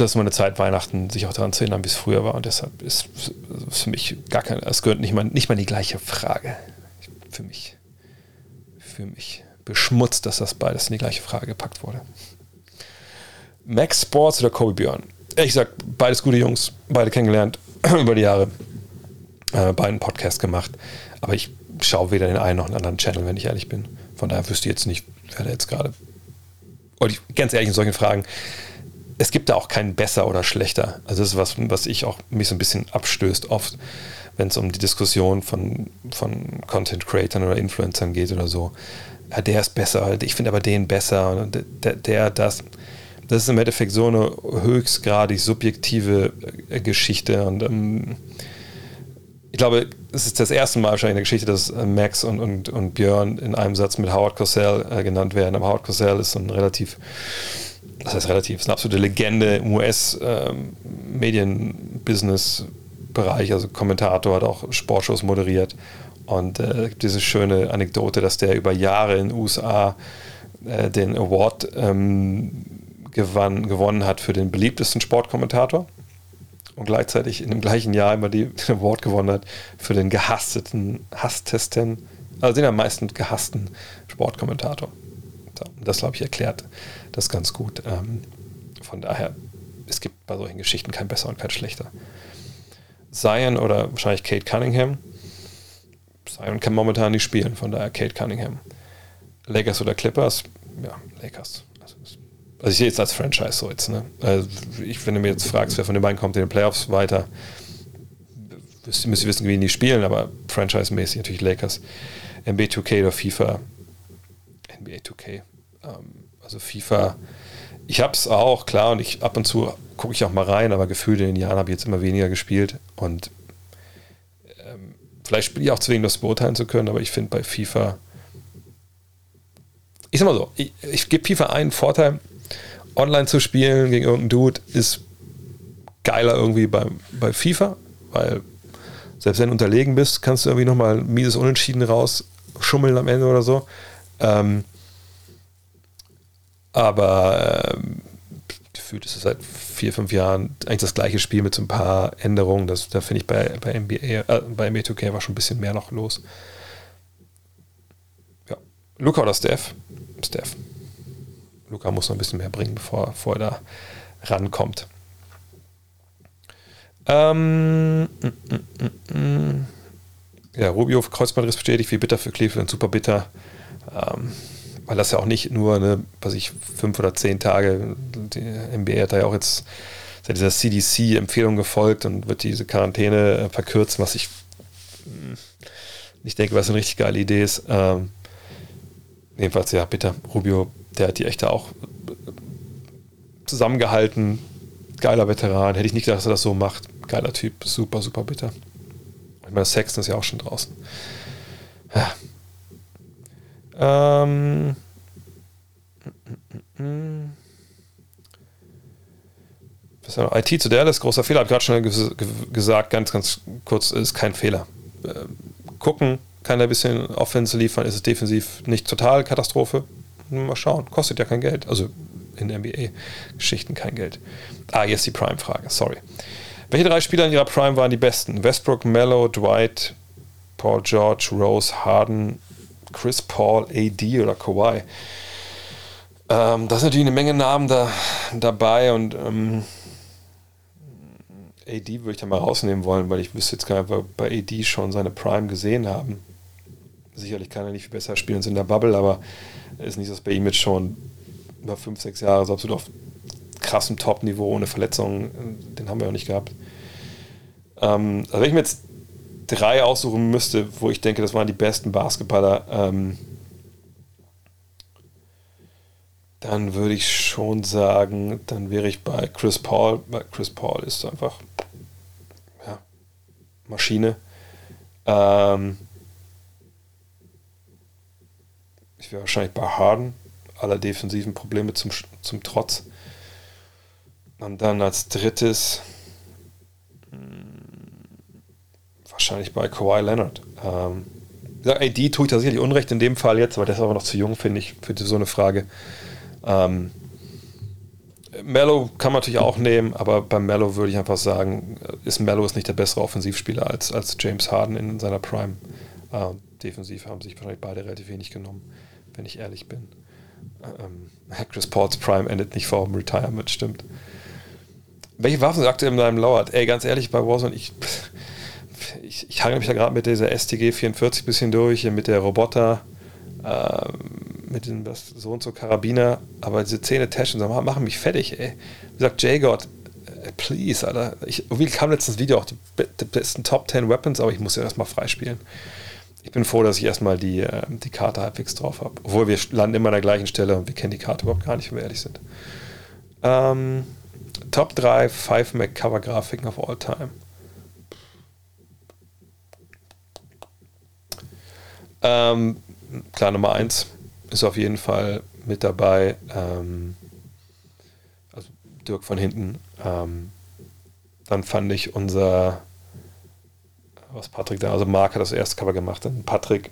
das ist meine Zeit, Weihnachten sich auch daran zu erinnern, wie es früher war. Und deshalb ist es für mich gar kein, es gehört nicht mal, nicht mal die gleiche Frage. Für mich, für mich beschmutzt, dass das beides in die gleiche Frage gepackt wurde. Max Sports oder Kobe Björn? Ich sag, beides gute Jungs, beide kennengelernt über die Jahre, äh, beiden Podcast gemacht. Aber ich schaue weder den einen noch den anderen Channel, wenn ich ehrlich bin. Von daher wüsste ich jetzt nicht, wer da jetzt gerade. Und ich, ganz ehrlich, in solchen Fragen, es gibt da auch keinen besser oder schlechter. Also das ist was, was ich auch mich so ein bisschen abstößt oft, wenn es um die Diskussion von, von Content Creatern oder Influencern geht oder so. Ja, der ist besser, ich finde aber den besser der, der das das ist im Endeffekt so eine höchstgradig subjektive äh, Geschichte. Und ähm, ich glaube, es ist das erste Mal wahrscheinlich in der Geschichte, dass äh, Max und, und, und Björn in einem Satz mit Howard Cosell äh, genannt werden. Aber Howard Cosell ist so ein relativ, das heißt relativ, ist eine absolute Legende im US-Medien-Business-Bereich, ähm, also Kommentator, hat auch Sportshows moderiert. Und äh, gibt diese schöne Anekdote, dass der über Jahre in den USA äh, den Award ähm, gewann, gewonnen hat für den beliebtesten Sportkommentator und gleichzeitig in dem gleichen Jahr immer die, den Award gewonnen hat für den gehassten, hasstesten, also den am meisten gehassten Sportkommentator. Das, glaube ich, erklärt das ganz gut. Ähm, von daher, es gibt bei solchen Geschichten kein besser und kein schlechter. Zion oder wahrscheinlich Kate Cunningham. Zion kann momentan nicht spielen, von daher Kate Cunningham. Lakers oder Clippers? Ja, Lakers. Also ich sehe jetzt als Franchise so jetzt. Ne? Also ich, wenn du mir jetzt fragst, wer von den beiden kommt in den Playoffs weiter, müsst ihr wissen, wie die spielen, aber Franchise-mäßig natürlich Lakers. NBA 2K oder FIFA. NBA 2K. Ähm, also FIFA. Ich habe es auch, klar, und ich ab und zu gucke ich auch mal rein, aber gefühlt in den Jahren habe ich jetzt immer weniger gespielt und ähm, vielleicht spiele ich auch zu wenig, das beurteilen zu können, aber ich finde bei FIFA ich sag mal so, ich, ich gebe FIFA einen Vorteil, online zu spielen gegen irgendeinen Dude ist geiler irgendwie bei, bei FIFA, weil selbst wenn du unterlegen bist, kannst du irgendwie nochmal ein mieses Unentschieden rausschummeln am Ende oder so. Ähm, aber ähm, gefühlt ist es seit vier, fünf Jahren eigentlich das gleiche Spiel mit so ein paar Änderungen. Das, da finde ich bei, bei NBA, äh, bei NBA 2K war schon ein bisschen mehr noch los. Ja. Luca oder Steph? Steph. Luca muss noch ein bisschen mehr bringen, bevor, bevor er da rankommt. Ähm, mm, mm, mm, ja, Rubio Kreuzbandriss bestätigt, wie bitter für Cleveland, super bitter. Ähm, weil das ja auch nicht nur, ne, was ich, fünf oder zehn Tage, die NBA hat da ja auch jetzt seit dieser CDC-Empfehlung gefolgt und wird diese Quarantäne äh, verkürzen, was ich ich denke, was eine richtig geile Idee ist. Ähm, jedenfalls, ja, bitte, Rubio, der hat die echt auch zusammengehalten. Geiler Veteran. Hätte ich nicht gedacht, dass er das so macht. Geiler Typ. Super, super bitter. Ich meine, Sexton ist ja auch schon draußen. Ja. Ähm. Was noch? IT zu der ist großer Fehler, hat gerade schon gesagt, ganz, ganz kurz, ist kein Fehler. Ähm, gucken, kann er ein bisschen Offense liefern, ist es defensiv nicht total Katastrophe. Mal schauen, kostet ja kein Geld. Also in NBA-Geschichten kein Geld. Ah, jetzt die Prime-Frage, sorry. Welche drei Spieler in ihrer Prime waren die besten? Westbrook, Mello, Dwight, Paul George, Rose, Harden, Chris Paul, AD oder Kawhi? Ähm, da sind natürlich eine Menge Namen da, dabei und ähm, AD würde ich da mal rausnehmen wollen, weil ich wüsste jetzt gar nicht, ob wir bei AD schon seine Prime gesehen haben. Sicherlich kann er nicht viel besser spielen als in der Bubble, aber ist nicht, dass bei ihm jetzt schon über fünf, sechs Jahre so absolut auf krassem Top-Niveau ohne Verletzungen, den haben wir auch nicht gehabt. Ähm, also wenn ich mir jetzt drei aussuchen müsste, wo ich denke, das waren die besten Basketballer, ähm, dann würde ich schon sagen, dann wäre ich bei Chris Paul, weil Chris Paul ist einfach ja, Maschine. Ähm, wahrscheinlich bei Harden, aller defensiven Probleme zum, zum Trotz. Und dann als drittes hm, wahrscheinlich bei Kawhi Leonard. Ähm, AD tue ich da sicherlich Unrecht in dem Fall jetzt, aber der ist aber noch zu jung, finde ich, für so eine Frage. Ähm, Mello kann man natürlich auch nehmen, aber bei Mello würde ich einfach sagen, ist Mello ist nicht der bessere Offensivspieler als, als James Harden in seiner Prime. Äh, defensiv haben sich wahrscheinlich beide relativ wenig genommen, wenn ich ehrlich bin. Ähm, Chris Pauls Prime endet nicht vor dem Retirement, stimmt. Welche Waffen sagt ihr in deinem Lauert? Ey, ganz ehrlich, bei Warzone, ich, ich, ich hange mich da gerade mit dieser STG 44 bisschen durch, mit der Roboter. Ähm, mit dem das so und so Karabiner, aber diese Zähne Taschen machen mich fertig, ey. Wie gesagt, J-God, äh, please, Alter. Ich, irgendwie kam letztens Video auch die, die, besten Top 10 Weapons, aber ich muss ja erstmal freispielen. Ich bin froh, dass ich erstmal die, äh, die Karte halbwegs drauf habe. Obwohl wir landen immer an der gleichen Stelle und wir kennen die Karte überhaupt gar nicht, wenn wir ehrlich sind. Ähm, Top 3 5 Mac Cover Grafiken of all time. Ähm, klar, Nummer 1 ist auf jeden Fall mit dabei. Ähm, also Dirk von hinten. Ähm, dann fand ich unser, was Patrick da, also Mark hat das erste Cover gemacht, dann Patrick,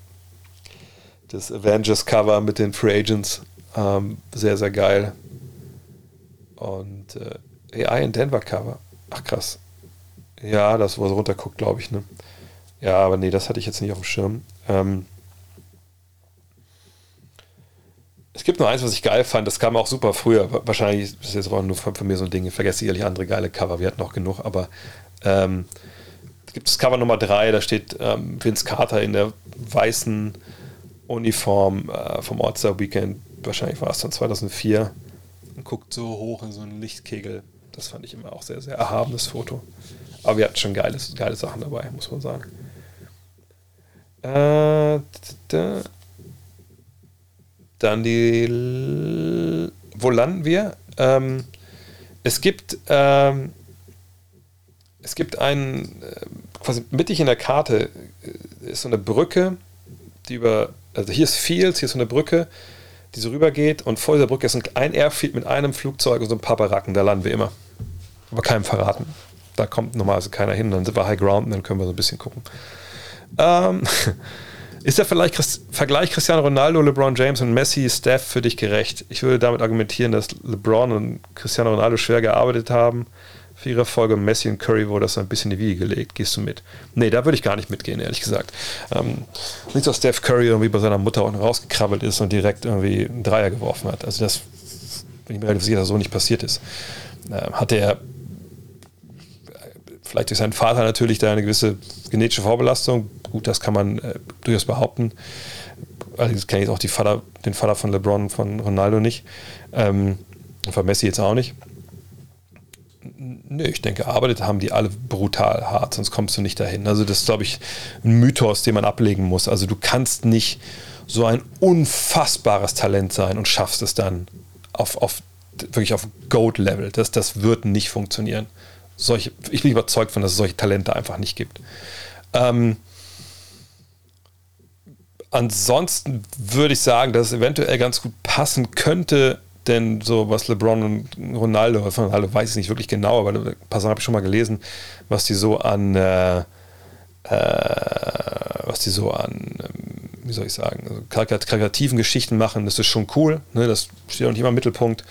das Avengers Cover mit den Free Agents, ähm, sehr, sehr geil. Und äh, AI in Denver Cover, ach krass. Ja, das, wo er runterguckt, glaube ich, ne? Ja, aber nee, das hatte ich jetzt nicht auf dem Schirm. Ähm, Es gibt nur eins, was ich geil fand, das kam auch super früher. Wahrscheinlich ist jetzt auch nur von, mir so ein Ding. Ich vergesse sicherlich andere geile Cover, wir hatten noch genug, aber ähm, gibt es Cover Nummer 3, da steht ähm, Vince Carter in der weißen Uniform äh, vom All-Star Weekend, wahrscheinlich war es dann 2004, und guckt so hoch in so einen Lichtkegel. Das fand ich immer auch sehr, sehr erhabenes Foto. Aber wir hatten schon geile, geile Sachen dabei, muss man sagen. Äh, da, dann die. Wo landen wir? Ähm, es gibt. Ähm, es gibt einen. Äh, quasi mittig in der Karte äh, ist so eine Brücke, die über. Also hier ist Fields, hier ist so eine Brücke, die so rübergeht und vor dieser Brücke ist ein Airfield mit einem Flugzeug und so ein paar Baracken. Da landen wir immer. Aber keinem verraten. Da kommt normalerweise keiner hin. Dann sind wir High Ground und dann können wir so ein bisschen gucken. Ähm. Ist der Christ Vergleich Cristiano Ronaldo, LeBron James und Messi, Steph für dich gerecht? Ich würde damit argumentieren, dass LeBron und Cristiano Ronaldo schwer gearbeitet haben für ihre Folge. Messi und Curry wurde das ein bisschen in die Wiege gelegt. Gehst du mit? Nee, da würde ich gar nicht mitgehen, ehrlich gesagt. Ähm, nicht, dass Steph Curry irgendwie bei seiner Mutter noch rausgekrabbelt ist und direkt irgendwie einen Dreier geworfen hat. Also das bin ich mir relativ sicher, dass so nicht passiert ist. Ähm, hatte er vielleicht durch seinen Vater natürlich da eine gewisse genetische Vorbelastung. Gut, das kann man äh, durchaus behaupten. Allerdings kenne ich auch Vater, den Vater von LeBron, von Ronaldo nicht. Ähm, von Messi jetzt auch nicht. Nö, ich denke, arbeitet haben die alle brutal hart, sonst kommst du nicht dahin. Also das ist, glaube ich, ein Mythos, den man ablegen muss. Also du kannst nicht so ein unfassbares Talent sein und schaffst es dann auf, auf wirklich auf Goat-Level. Das, das wird nicht funktionieren. Solche, ich bin überzeugt von, dass es solche Talente einfach nicht gibt. Ähm, ansonsten würde ich sagen, dass es eventuell ganz gut passen könnte, denn so was LeBron und Ronaldo, Ronaldo weiß ich nicht wirklich genau, aber ein paar Sachen habe ich schon mal gelesen, was die so an, äh, äh, was die so an, ähm, wie soll ich sagen, also karikativen Geschichten machen, das ist schon cool. Ne? Das steht auch nicht immer im Mittelpunkt.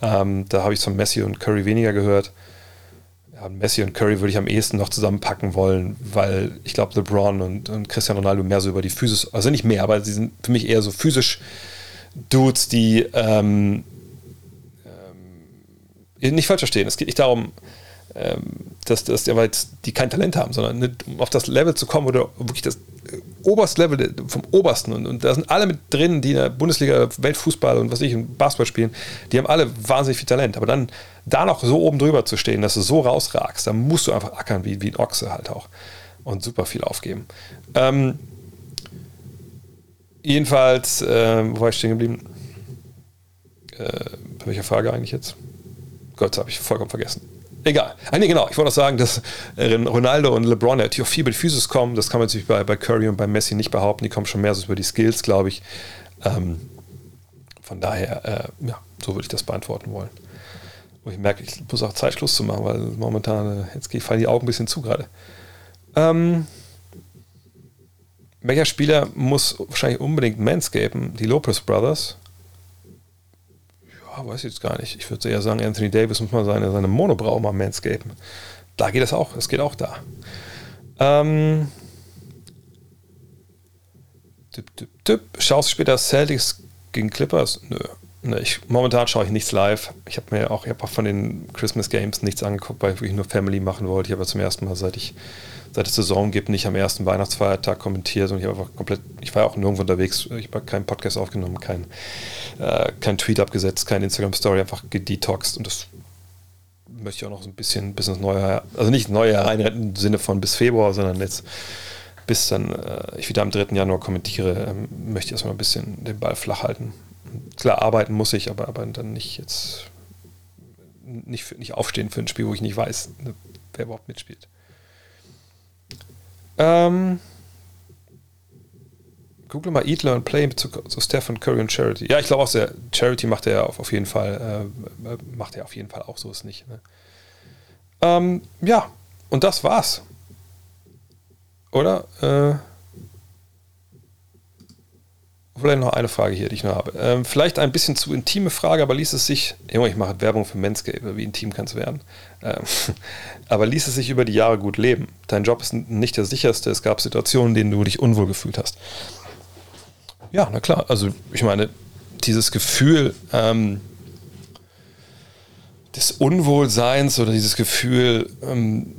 Ähm, da habe ich von Messi und Curry weniger gehört. Ja, Messi und Curry würde ich am ehesten noch zusammenpacken wollen, weil ich glaube, LeBron und, und Cristiano Ronaldo mehr so über die Physis, also nicht mehr, aber sie sind für mich eher so physisch Dudes, die ähm, nicht falsch verstehen. Es geht nicht darum, ähm, dass, dass die, die kein Talent haben, sondern um auf das Level zu kommen oder wirklich das äh, oberste Level vom obersten. Und, und da sind alle mit drin, die in der Bundesliga Weltfußball und was ich, Basketball spielen, die haben alle wahnsinnig viel Talent. Aber dann da noch so oben drüber zu stehen, dass du so rausragst, dann musst du einfach ackern wie, wie ein Ochse halt auch. Und super viel aufgeben. Ähm, jedenfalls, äh, wo war ich stehen geblieben? Äh, bei welcher Frage eigentlich jetzt? Gott, habe ich vollkommen vergessen. Egal. Ah, nee, genau. Ich wollte noch sagen, dass äh, Ronaldo und LeBron natürlich auch viel über die Physis kommen. Das kann man natürlich bei, bei Curry und bei Messi nicht behaupten. Die kommen schon mehr so über die Skills, glaube ich. Ähm, von daher, äh, ja, so würde ich das beantworten wollen. Und ich merke, ich muss auch Zeit Schluss zu machen, weil momentan, äh, jetzt fallen die Augen ein bisschen zu gerade. Ähm, welcher Spieler muss wahrscheinlich unbedingt manscapen? Die Lopez Brothers ja, weiß ich jetzt gar nicht. Ich würde eher sagen, Anthony Davis muss mal seine, seine Monobrau mal manscapen. Da geht es auch, es geht auch da. Ähm, tipp, tipp, tipp. Schaust du später Celtics gegen Clippers? Nö. Nö ich, momentan schaue ich nichts live. Ich habe mir auch, ich hab auch von den Christmas Games nichts angeguckt, weil ich wirklich nur Family machen wollte. Ich habe zum ersten Mal, seit ich seit es Saison gibt, nicht am ersten Weihnachtsfeiertag kommentiert und ich habe einfach komplett, ich war auch nirgendwo unterwegs, ich habe keinen Podcast aufgenommen, kein, äh, kein Tweet abgesetzt, keine Instagram-Story, einfach gedetoxed und das möchte ich auch noch so ein bisschen bis ins neue, also nicht neue reinretten im Sinne von bis Februar, sondern jetzt bis dann äh, ich wieder am 3. Januar kommentiere, ähm, möchte ich erstmal ein bisschen den Ball flach halten. Klar, arbeiten muss ich, aber, aber dann nicht jetzt nicht, nicht aufstehen für ein Spiel, wo ich nicht weiß, ne, wer überhaupt mitspielt. Ähm, Google mal Eat, Learn, Play zu, zu Stephen Curry und Charity. Ja, ich glaube auch sehr. Charity macht er auf, auf jeden Fall, äh, macht er auf jeden Fall auch so ist nicht. Ne? Ähm, ja, und das war's. Oder? Äh, Vielleicht noch eine Frage hier, die ich noch habe. Ähm, vielleicht ein bisschen zu intime Frage, aber ließ es sich, Junge, ich mache Werbung für Manscape, wie intim kann es werden. Ähm, aber ließ es sich über die Jahre gut leben? Dein Job ist nicht der sicherste, es gab Situationen, in denen du dich unwohl gefühlt hast. Ja, na klar, also ich meine, dieses Gefühl ähm, des Unwohlseins oder dieses Gefühl, ähm,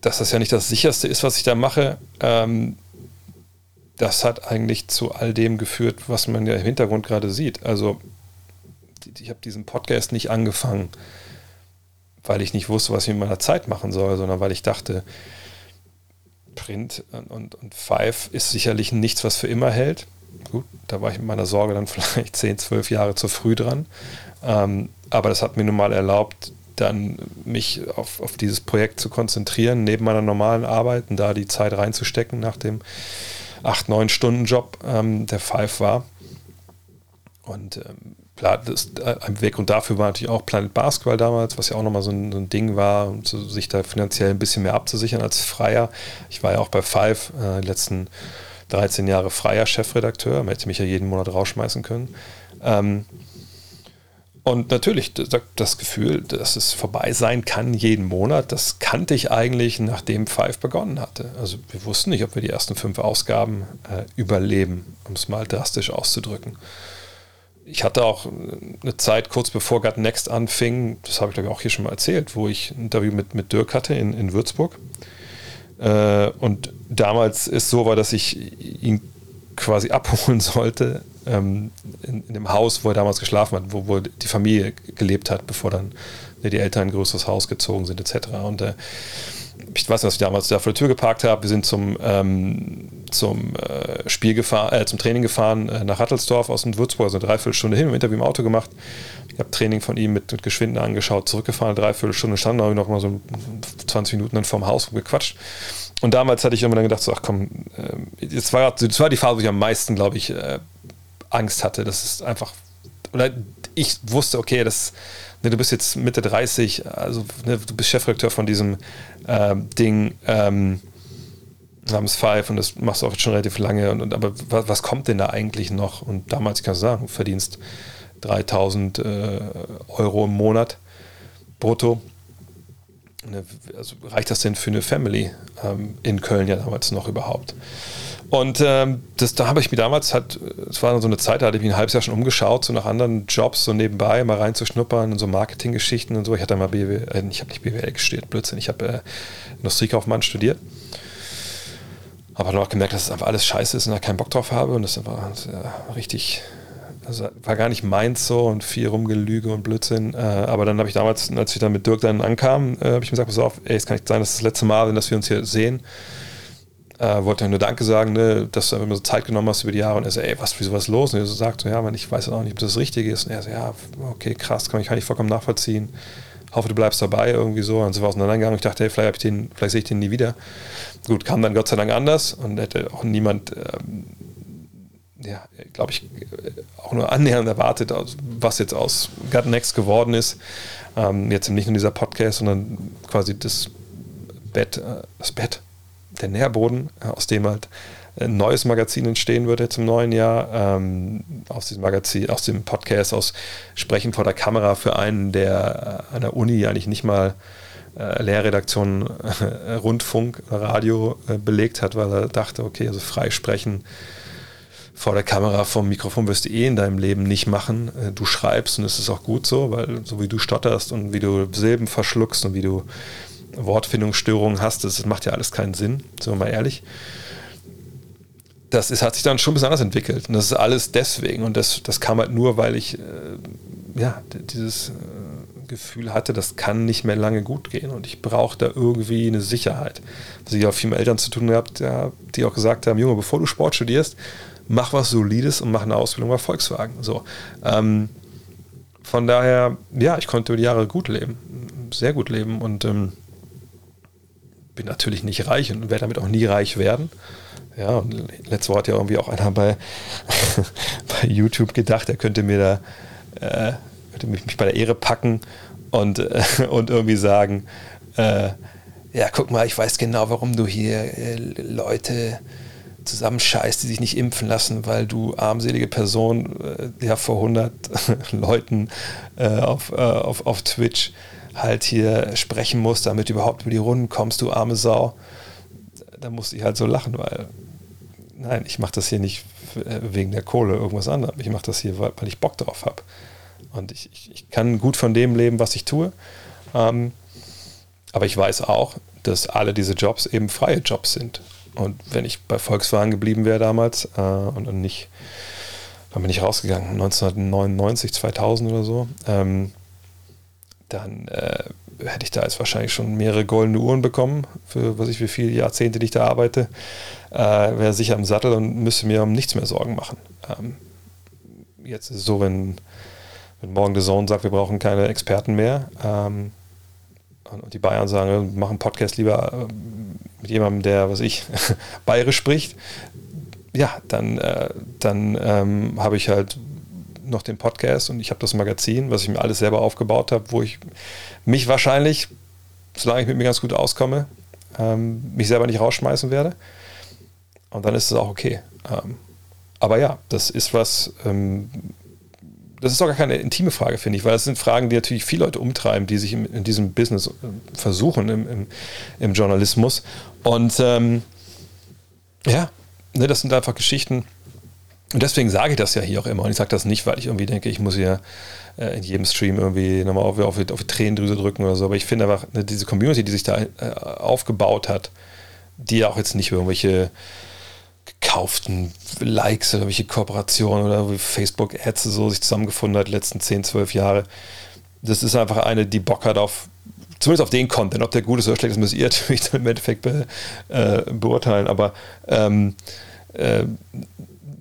dass das ja nicht das sicherste ist, was ich da mache, ähm, das hat eigentlich zu all dem geführt, was man ja im Hintergrund gerade sieht. Also ich habe diesen Podcast nicht angefangen, weil ich nicht wusste, was ich mit meiner Zeit machen soll, sondern weil ich dachte, Print und, und Five ist sicherlich nichts, was für immer hält. Gut, da war ich mit meiner Sorge dann vielleicht 10, 12 Jahre zu früh dran. Ähm, aber das hat mir nun mal erlaubt, dann mich auf, auf dieses Projekt zu konzentrieren, neben meiner normalen Arbeit und da die Zeit reinzustecken nach dem 8-9-Stunden-Job, ähm, der Five war. Und ähm, das, äh, ein Weggrund dafür war natürlich auch Planet Basketball damals, was ja auch nochmal so ein, so ein Ding war, um zu, sich da finanziell ein bisschen mehr abzusichern als Freier. Ich war ja auch bei Five äh, die letzten 13 Jahre freier Chefredakteur, man hätte mich ja jeden Monat rausschmeißen können. Ähm, und natürlich, das Gefühl, dass es vorbei sein kann jeden Monat, das kannte ich eigentlich, nachdem Five begonnen hatte. Also wir wussten nicht, ob wir die ersten fünf Ausgaben äh, überleben, um es mal drastisch auszudrücken. Ich hatte auch eine Zeit kurz bevor Gut Next anfing, das habe ich glaube ich auch hier schon mal erzählt, wo ich ein Interview mit, mit Dirk hatte in, in Würzburg. Äh, und damals ist so war, dass ich ihn quasi abholen sollte ähm, in, in, dem Haus, wo er damals geschlafen hat, wo, wo die Familie gelebt hat, bevor dann die Eltern ein größeres Haus gezogen sind, etc. Und äh, ich weiß nicht, was ich damals da vor der Tür geparkt habe. Wir sind zum, ähm, zum äh, Spiel gefahren, äh, zum Training gefahren äh, nach Rattelsdorf aus dem Würzburg, also eine Dreiviertelstunde hin, im Interview im Auto gemacht. Ich habe Training von ihm mit, mit Geschwinden angeschaut, zurückgefahren, eine Dreiviertelstunde, stand noch, noch mal so 20 Minuten dann vorm Haus gequatscht. Und damals hatte ich immer dann gedacht, so, ach komm, äh, das, war, das war die Phase, wo ich am meisten, glaube ich, äh, Angst hatte. Das ist einfach, oder ich wusste, okay, das, ne, du bist jetzt Mitte 30, also ne, du bist Chefredakteur von diesem ähm, Ding ähm, namens Five und das machst du auch schon relativ lange. Und, und aber was, was, kommt denn da eigentlich noch? Und damals kann ich sagen, du verdienst 3000 äh, Euro im Monat brutto. Ne, also reicht das denn für eine Family ähm, in Köln ja damals noch überhaupt? Und ähm, das, da habe ich mir damals, hat, es war so eine Zeit, da hatte ich mich ein halbes Jahr schon umgeschaut, so nach anderen Jobs, so nebenbei mal reinzuschnuppern und so Marketinggeschichten und so. Ich hatte mal BWL, äh, ich habe nicht BWL studiert, Blödsinn, ich habe äh, Industriekaufmann studiert. Aber dann auch gemerkt, dass es einfach alles scheiße ist und da keinen Bock drauf habe und das war äh, richtig, also war gar nicht meins so und viel Rumgelüge und Blödsinn. Äh, aber dann habe ich damals, als ich dann mit Dirk dann ankam, äh, habe ich mir gesagt, pass auf, ey, es kann nicht sein, dass das, letzte Mal, dass wir uns hier sehen äh, wollte nur Danke sagen, ne, dass du immer so Zeit genommen hast über die Jahre. Und er so, ey, was, wieso was los? Und er so sagt, so, ja, man, ich weiß auch nicht, ob das, das Richtige ist. Und er so, ja, okay, krass, kann ich, kann ich vollkommen nachvollziehen. Hoffe, du bleibst dabei, irgendwie so. Und so war auseinandergegangen. Ich dachte, hey, vielleicht, vielleicht sehe ich den nie wieder. Gut, kam dann Gott sei Dank anders und hätte auch niemand, ähm, ja, glaube ich, auch nur annähernd erwartet, was jetzt aus Gut Next geworden ist. Ähm, jetzt nicht nur dieser Podcast, sondern quasi das Bett, äh, das Bett, der Nährboden, aus dem halt ein neues Magazin entstehen würde zum neuen Jahr. Ähm, aus diesem Magazin, aus dem Podcast, aus Sprechen vor der Kamera für einen, der an der Uni eigentlich nicht mal äh, Lehrredaktion äh, Rundfunk, Radio äh, belegt hat, weil er dachte, okay, also frei sprechen vor der Kamera, vom Mikrofon wirst du eh in deinem Leben nicht machen. Äh, du schreibst und es ist auch gut so, weil so wie du stotterst und wie du Silben verschluckst und wie du Wortfindungsstörungen hast, das macht ja alles keinen Sinn, sind wir mal ehrlich. Das ist, hat sich dann schon besonders entwickelt. Und das ist alles deswegen. Und das, das kam halt nur, weil ich äh, ja, dieses äh, Gefühl hatte, das kann nicht mehr lange gut gehen. Und ich brauche da irgendwie eine Sicherheit. Also ich habe viel mit Eltern zu tun gehabt, ja, die auch gesagt haben, Junge, bevor du Sport studierst, mach was Solides und mach eine Ausbildung bei Volkswagen. So. Ähm, von daher, ja, ich konnte über die Jahre gut leben, sehr gut leben und ähm, bin natürlich nicht reich und werde damit auch nie reich werden. Ja, und letztes Woche hat ja irgendwie auch einer bei, bei YouTube gedacht, er könnte mir da, äh, könnte mich, mich, bei der Ehre packen und, äh, und irgendwie sagen, äh, ja, guck mal, ich weiß genau, warum du hier äh, Leute zusammenscheißt, die sich nicht impfen lassen, weil du armselige Person äh, ja vor 100 Leuten äh, auf, auf, auf Twitch halt hier sprechen musst, damit du überhaupt über die Runden kommst, du arme Sau. Da musste ich halt so lachen, weil nein, ich mache das hier nicht äh, wegen der Kohle, irgendwas anderes. Ich mache das hier, weil, ich Bock drauf habe. Und ich, ich, ich, kann gut von dem leben, was ich tue. Ähm, aber ich weiß auch, dass alle diese Jobs eben freie Jobs sind. Und wenn ich bei Volkswagen geblieben wäre damals äh, und, und nicht, wann bin ich rausgegangen? 1999, 2000 oder so, ähm, dann äh, hätte ich da jetzt wahrscheinlich schon mehrere goldene Uhren bekommen, für was ich wie viele Jahrzehnte die ich da arbeite. Äh, Wäre sicher im Sattel und müsste mir um nichts mehr Sorgen machen. Ähm, jetzt ist es so, wenn, wenn morgen der Zone sagt, wir brauchen keine Experten mehr ähm, und die Bayern sagen, machen Podcast lieber äh, mit jemandem, der, was ich, bayerisch spricht, ja, dann, äh, dann ähm, habe ich halt noch den Podcast und ich habe das Magazin, was ich mir alles selber aufgebaut habe, wo ich mich wahrscheinlich, solange ich mit mir ganz gut auskomme, ähm, mich selber nicht rausschmeißen werde. Und dann ist es auch okay. Ähm, aber ja, das ist was, ähm, das ist doch gar keine intime Frage, finde ich, weil das sind Fragen, die natürlich viele Leute umtreiben, die sich in, in diesem Business äh, versuchen, im, im, im Journalismus. Und ähm, ja, ne, das sind einfach Geschichten, und deswegen sage ich das ja hier auch immer. Und ich sage das nicht, weil ich irgendwie denke, ich muss hier äh, in jedem Stream irgendwie nochmal auf, auf, auf die Tränendrüse drücken oder so. Aber ich finde einfach, ne, diese Community, die sich da äh, aufgebaut hat, die auch jetzt nicht irgendwelche gekauften Likes oder welche Kooperationen oder Facebook-Ads so sich zusammengefunden hat, letzten 10, 12 Jahre, das ist einfach eine, die Bock hat auf, zumindest auf den Content. Ob der gut ist oder schlecht ist, müsst ihr natürlich im Endeffekt be, äh, beurteilen. Aber ähm, äh,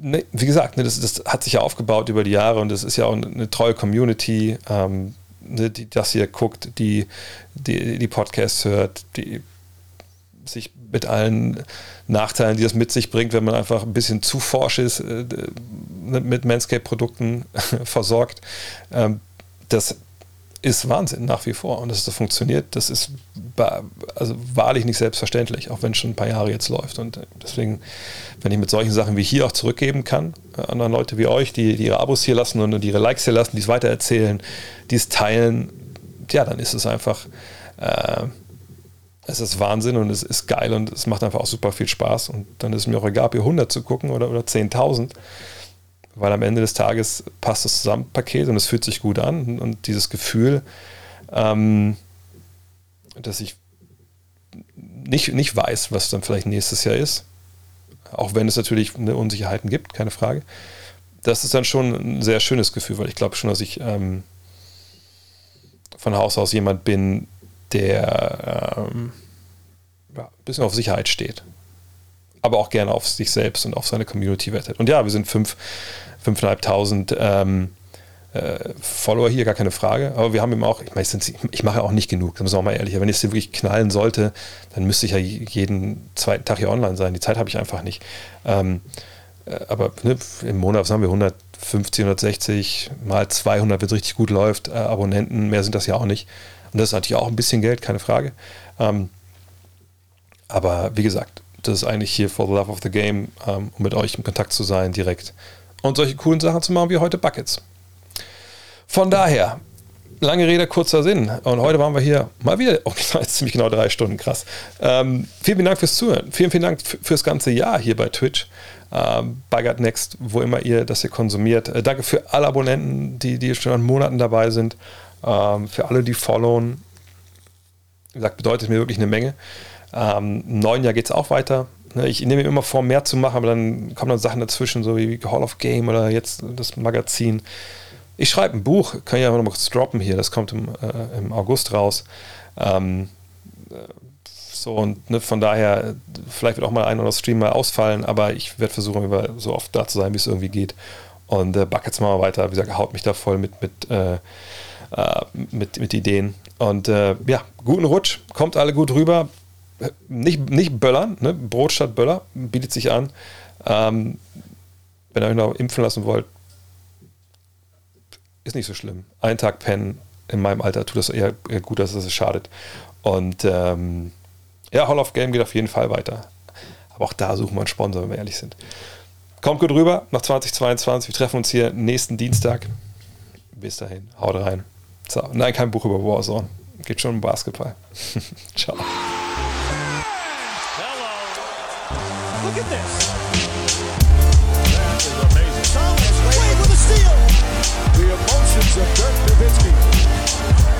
ne, wie gesagt, ne, das, das, hat sich ja aufgebaut über die Jahre und das ist ja auch eine, eine treue Community, ähm, ne, die das hier guckt, die, die, die Podcasts hört, die sich mit allen Nachteilen, die das mit sich bringt, wenn man einfach ein bisschen zu forsch ist, äh, mit Manscape-Produkten versorgt. Ähm, das ist Wahnsinn nach wie vor. Und dass so funktioniert, das ist also wahrlich nicht selbstverständlich, auch wenn es schon ein paar Jahre jetzt läuft. Und deswegen, wenn ich mit solchen Sachen wie hier auch zurückgeben kann, äh, anderen Leute wie euch, die, die ihre Abos hier lassen und ihre Likes hier lassen, die es weitererzählen, die es teilen, ja, dann ist es einfach, äh, es ist Wahnsinn und es ist geil und es macht einfach auch super viel Spaß. Und dann ist es mir auch egal, ob ihr 100 zu gucken oder, oder 10.000 weil am Ende des Tages passt das Zusammenpaket und es fühlt sich gut an und dieses Gefühl, ähm, dass ich nicht, nicht weiß, was dann vielleicht nächstes Jahr ist, auch wenn es natürlich Unsicherheiten gibt, keine Frage. Das ist dann schon ein sehr schönes Gefühl, weil ich glaube schon, dass ich ähm, von Haus aus jemand bin, der ähm, ja, ein bisschen auf Sicherheit steht aber auch gerne auf sich selbst und auf seine Community wettet. Und ja, wir sind 5.500 ähm, äh, Follower hier, gar keine Frage. Aber wir haben eben auch, ich, meine, ich mache auch nicht genug, da muss auch mal ehrlich. Wenn ich es wirklich knallen sollte, dann müsste ich ja jeden zweiten Tag hier online sein. Die Zeit habe ich einfach nicht. Ähm, äh, aber ne, im Monat, was haben wir, 150, 160 mal 200, wenn es richtig gut läuft, äh, Abonnenten, mehr sind das ja auch nicht. Und das ist natürlich auch ein bisschen Geld, keine Frage. Ähm, aber wie gesagt, das ist eigentlich hier for the love of the game, ähm, um mit euch in Kontakt zu sein direkt und solche coolen Sachen zu machen wie heute Buckets. Von daher, lange Rede, kurzer Sinn. Und heute waren wir hier mal wieder, oh, jetzt ziemlich genau drei Stunden, krass. Ähm, vielen, vielen Dank fürs Zuhören. Vielen, vielen Dank fürs ganze Jahr hier bei Twitch. Ähm, Next, wo immer ihr das hier konsumiert. Äh, danke für alle Abonnenten, die, die schon an Monaten dabei sind. Ähm, für alle, die followen. Wie gesagt, bedeutet mir wirklich eine Menge. Ähm, Im neuen Jahr geht es auch weiter. Ne, ich nehme mir immer vor, mehr zu machen, aber dann kommen dann Sachen dazwischen, so wie Hall of Game oder jetzt das Magazin. Ich schreibe ein Buch, kann ich einfach noch mal kurz droppen hier, das kommt im, äh, im August raus. Ähm, so und ne, von daher, vielleicht wird auch mal ein oder Stream mal ausfallen, aber ich werde versuchen, so oft da zu sein, wie es irgendwie geht. Und äh, Buckets machen wir weiter. Wie gesagt, haut mich da voll mit, mit, äh, äh, mit, mit Ideen. Und äh, ja, guten Rutsch, kommt alle gut rüber nicht, nicht böllern, ne? Brot statt Böller, bietet sich an. Ähm, wenn ihr euch noch impfen lassen wollt, ist nicht so schlimm. Ein Tag pennen in meinem Alter tut das eher, eher gut, als es schadet. Und ähm, ja, Hall of Game geht auf jeden Fall weiter. Aber auch da suchen wir einen Sponsor, wenn wir ehrlich sind. Kommt gut rüber nach 2022. Wir treffen uns hier nächsten Dienstag. Bis dahin, haut rein. So, nein, kein Buch über Warzone. Geht schon um Basketball. Ciao. Hello. Look at this. Dirk Nowitzki.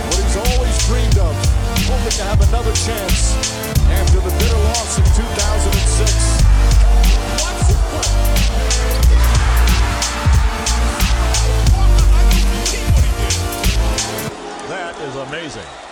What he's always dreamed of. Hoping to have another chance after the bitter loss in 2006. Watch his play. that is amazing.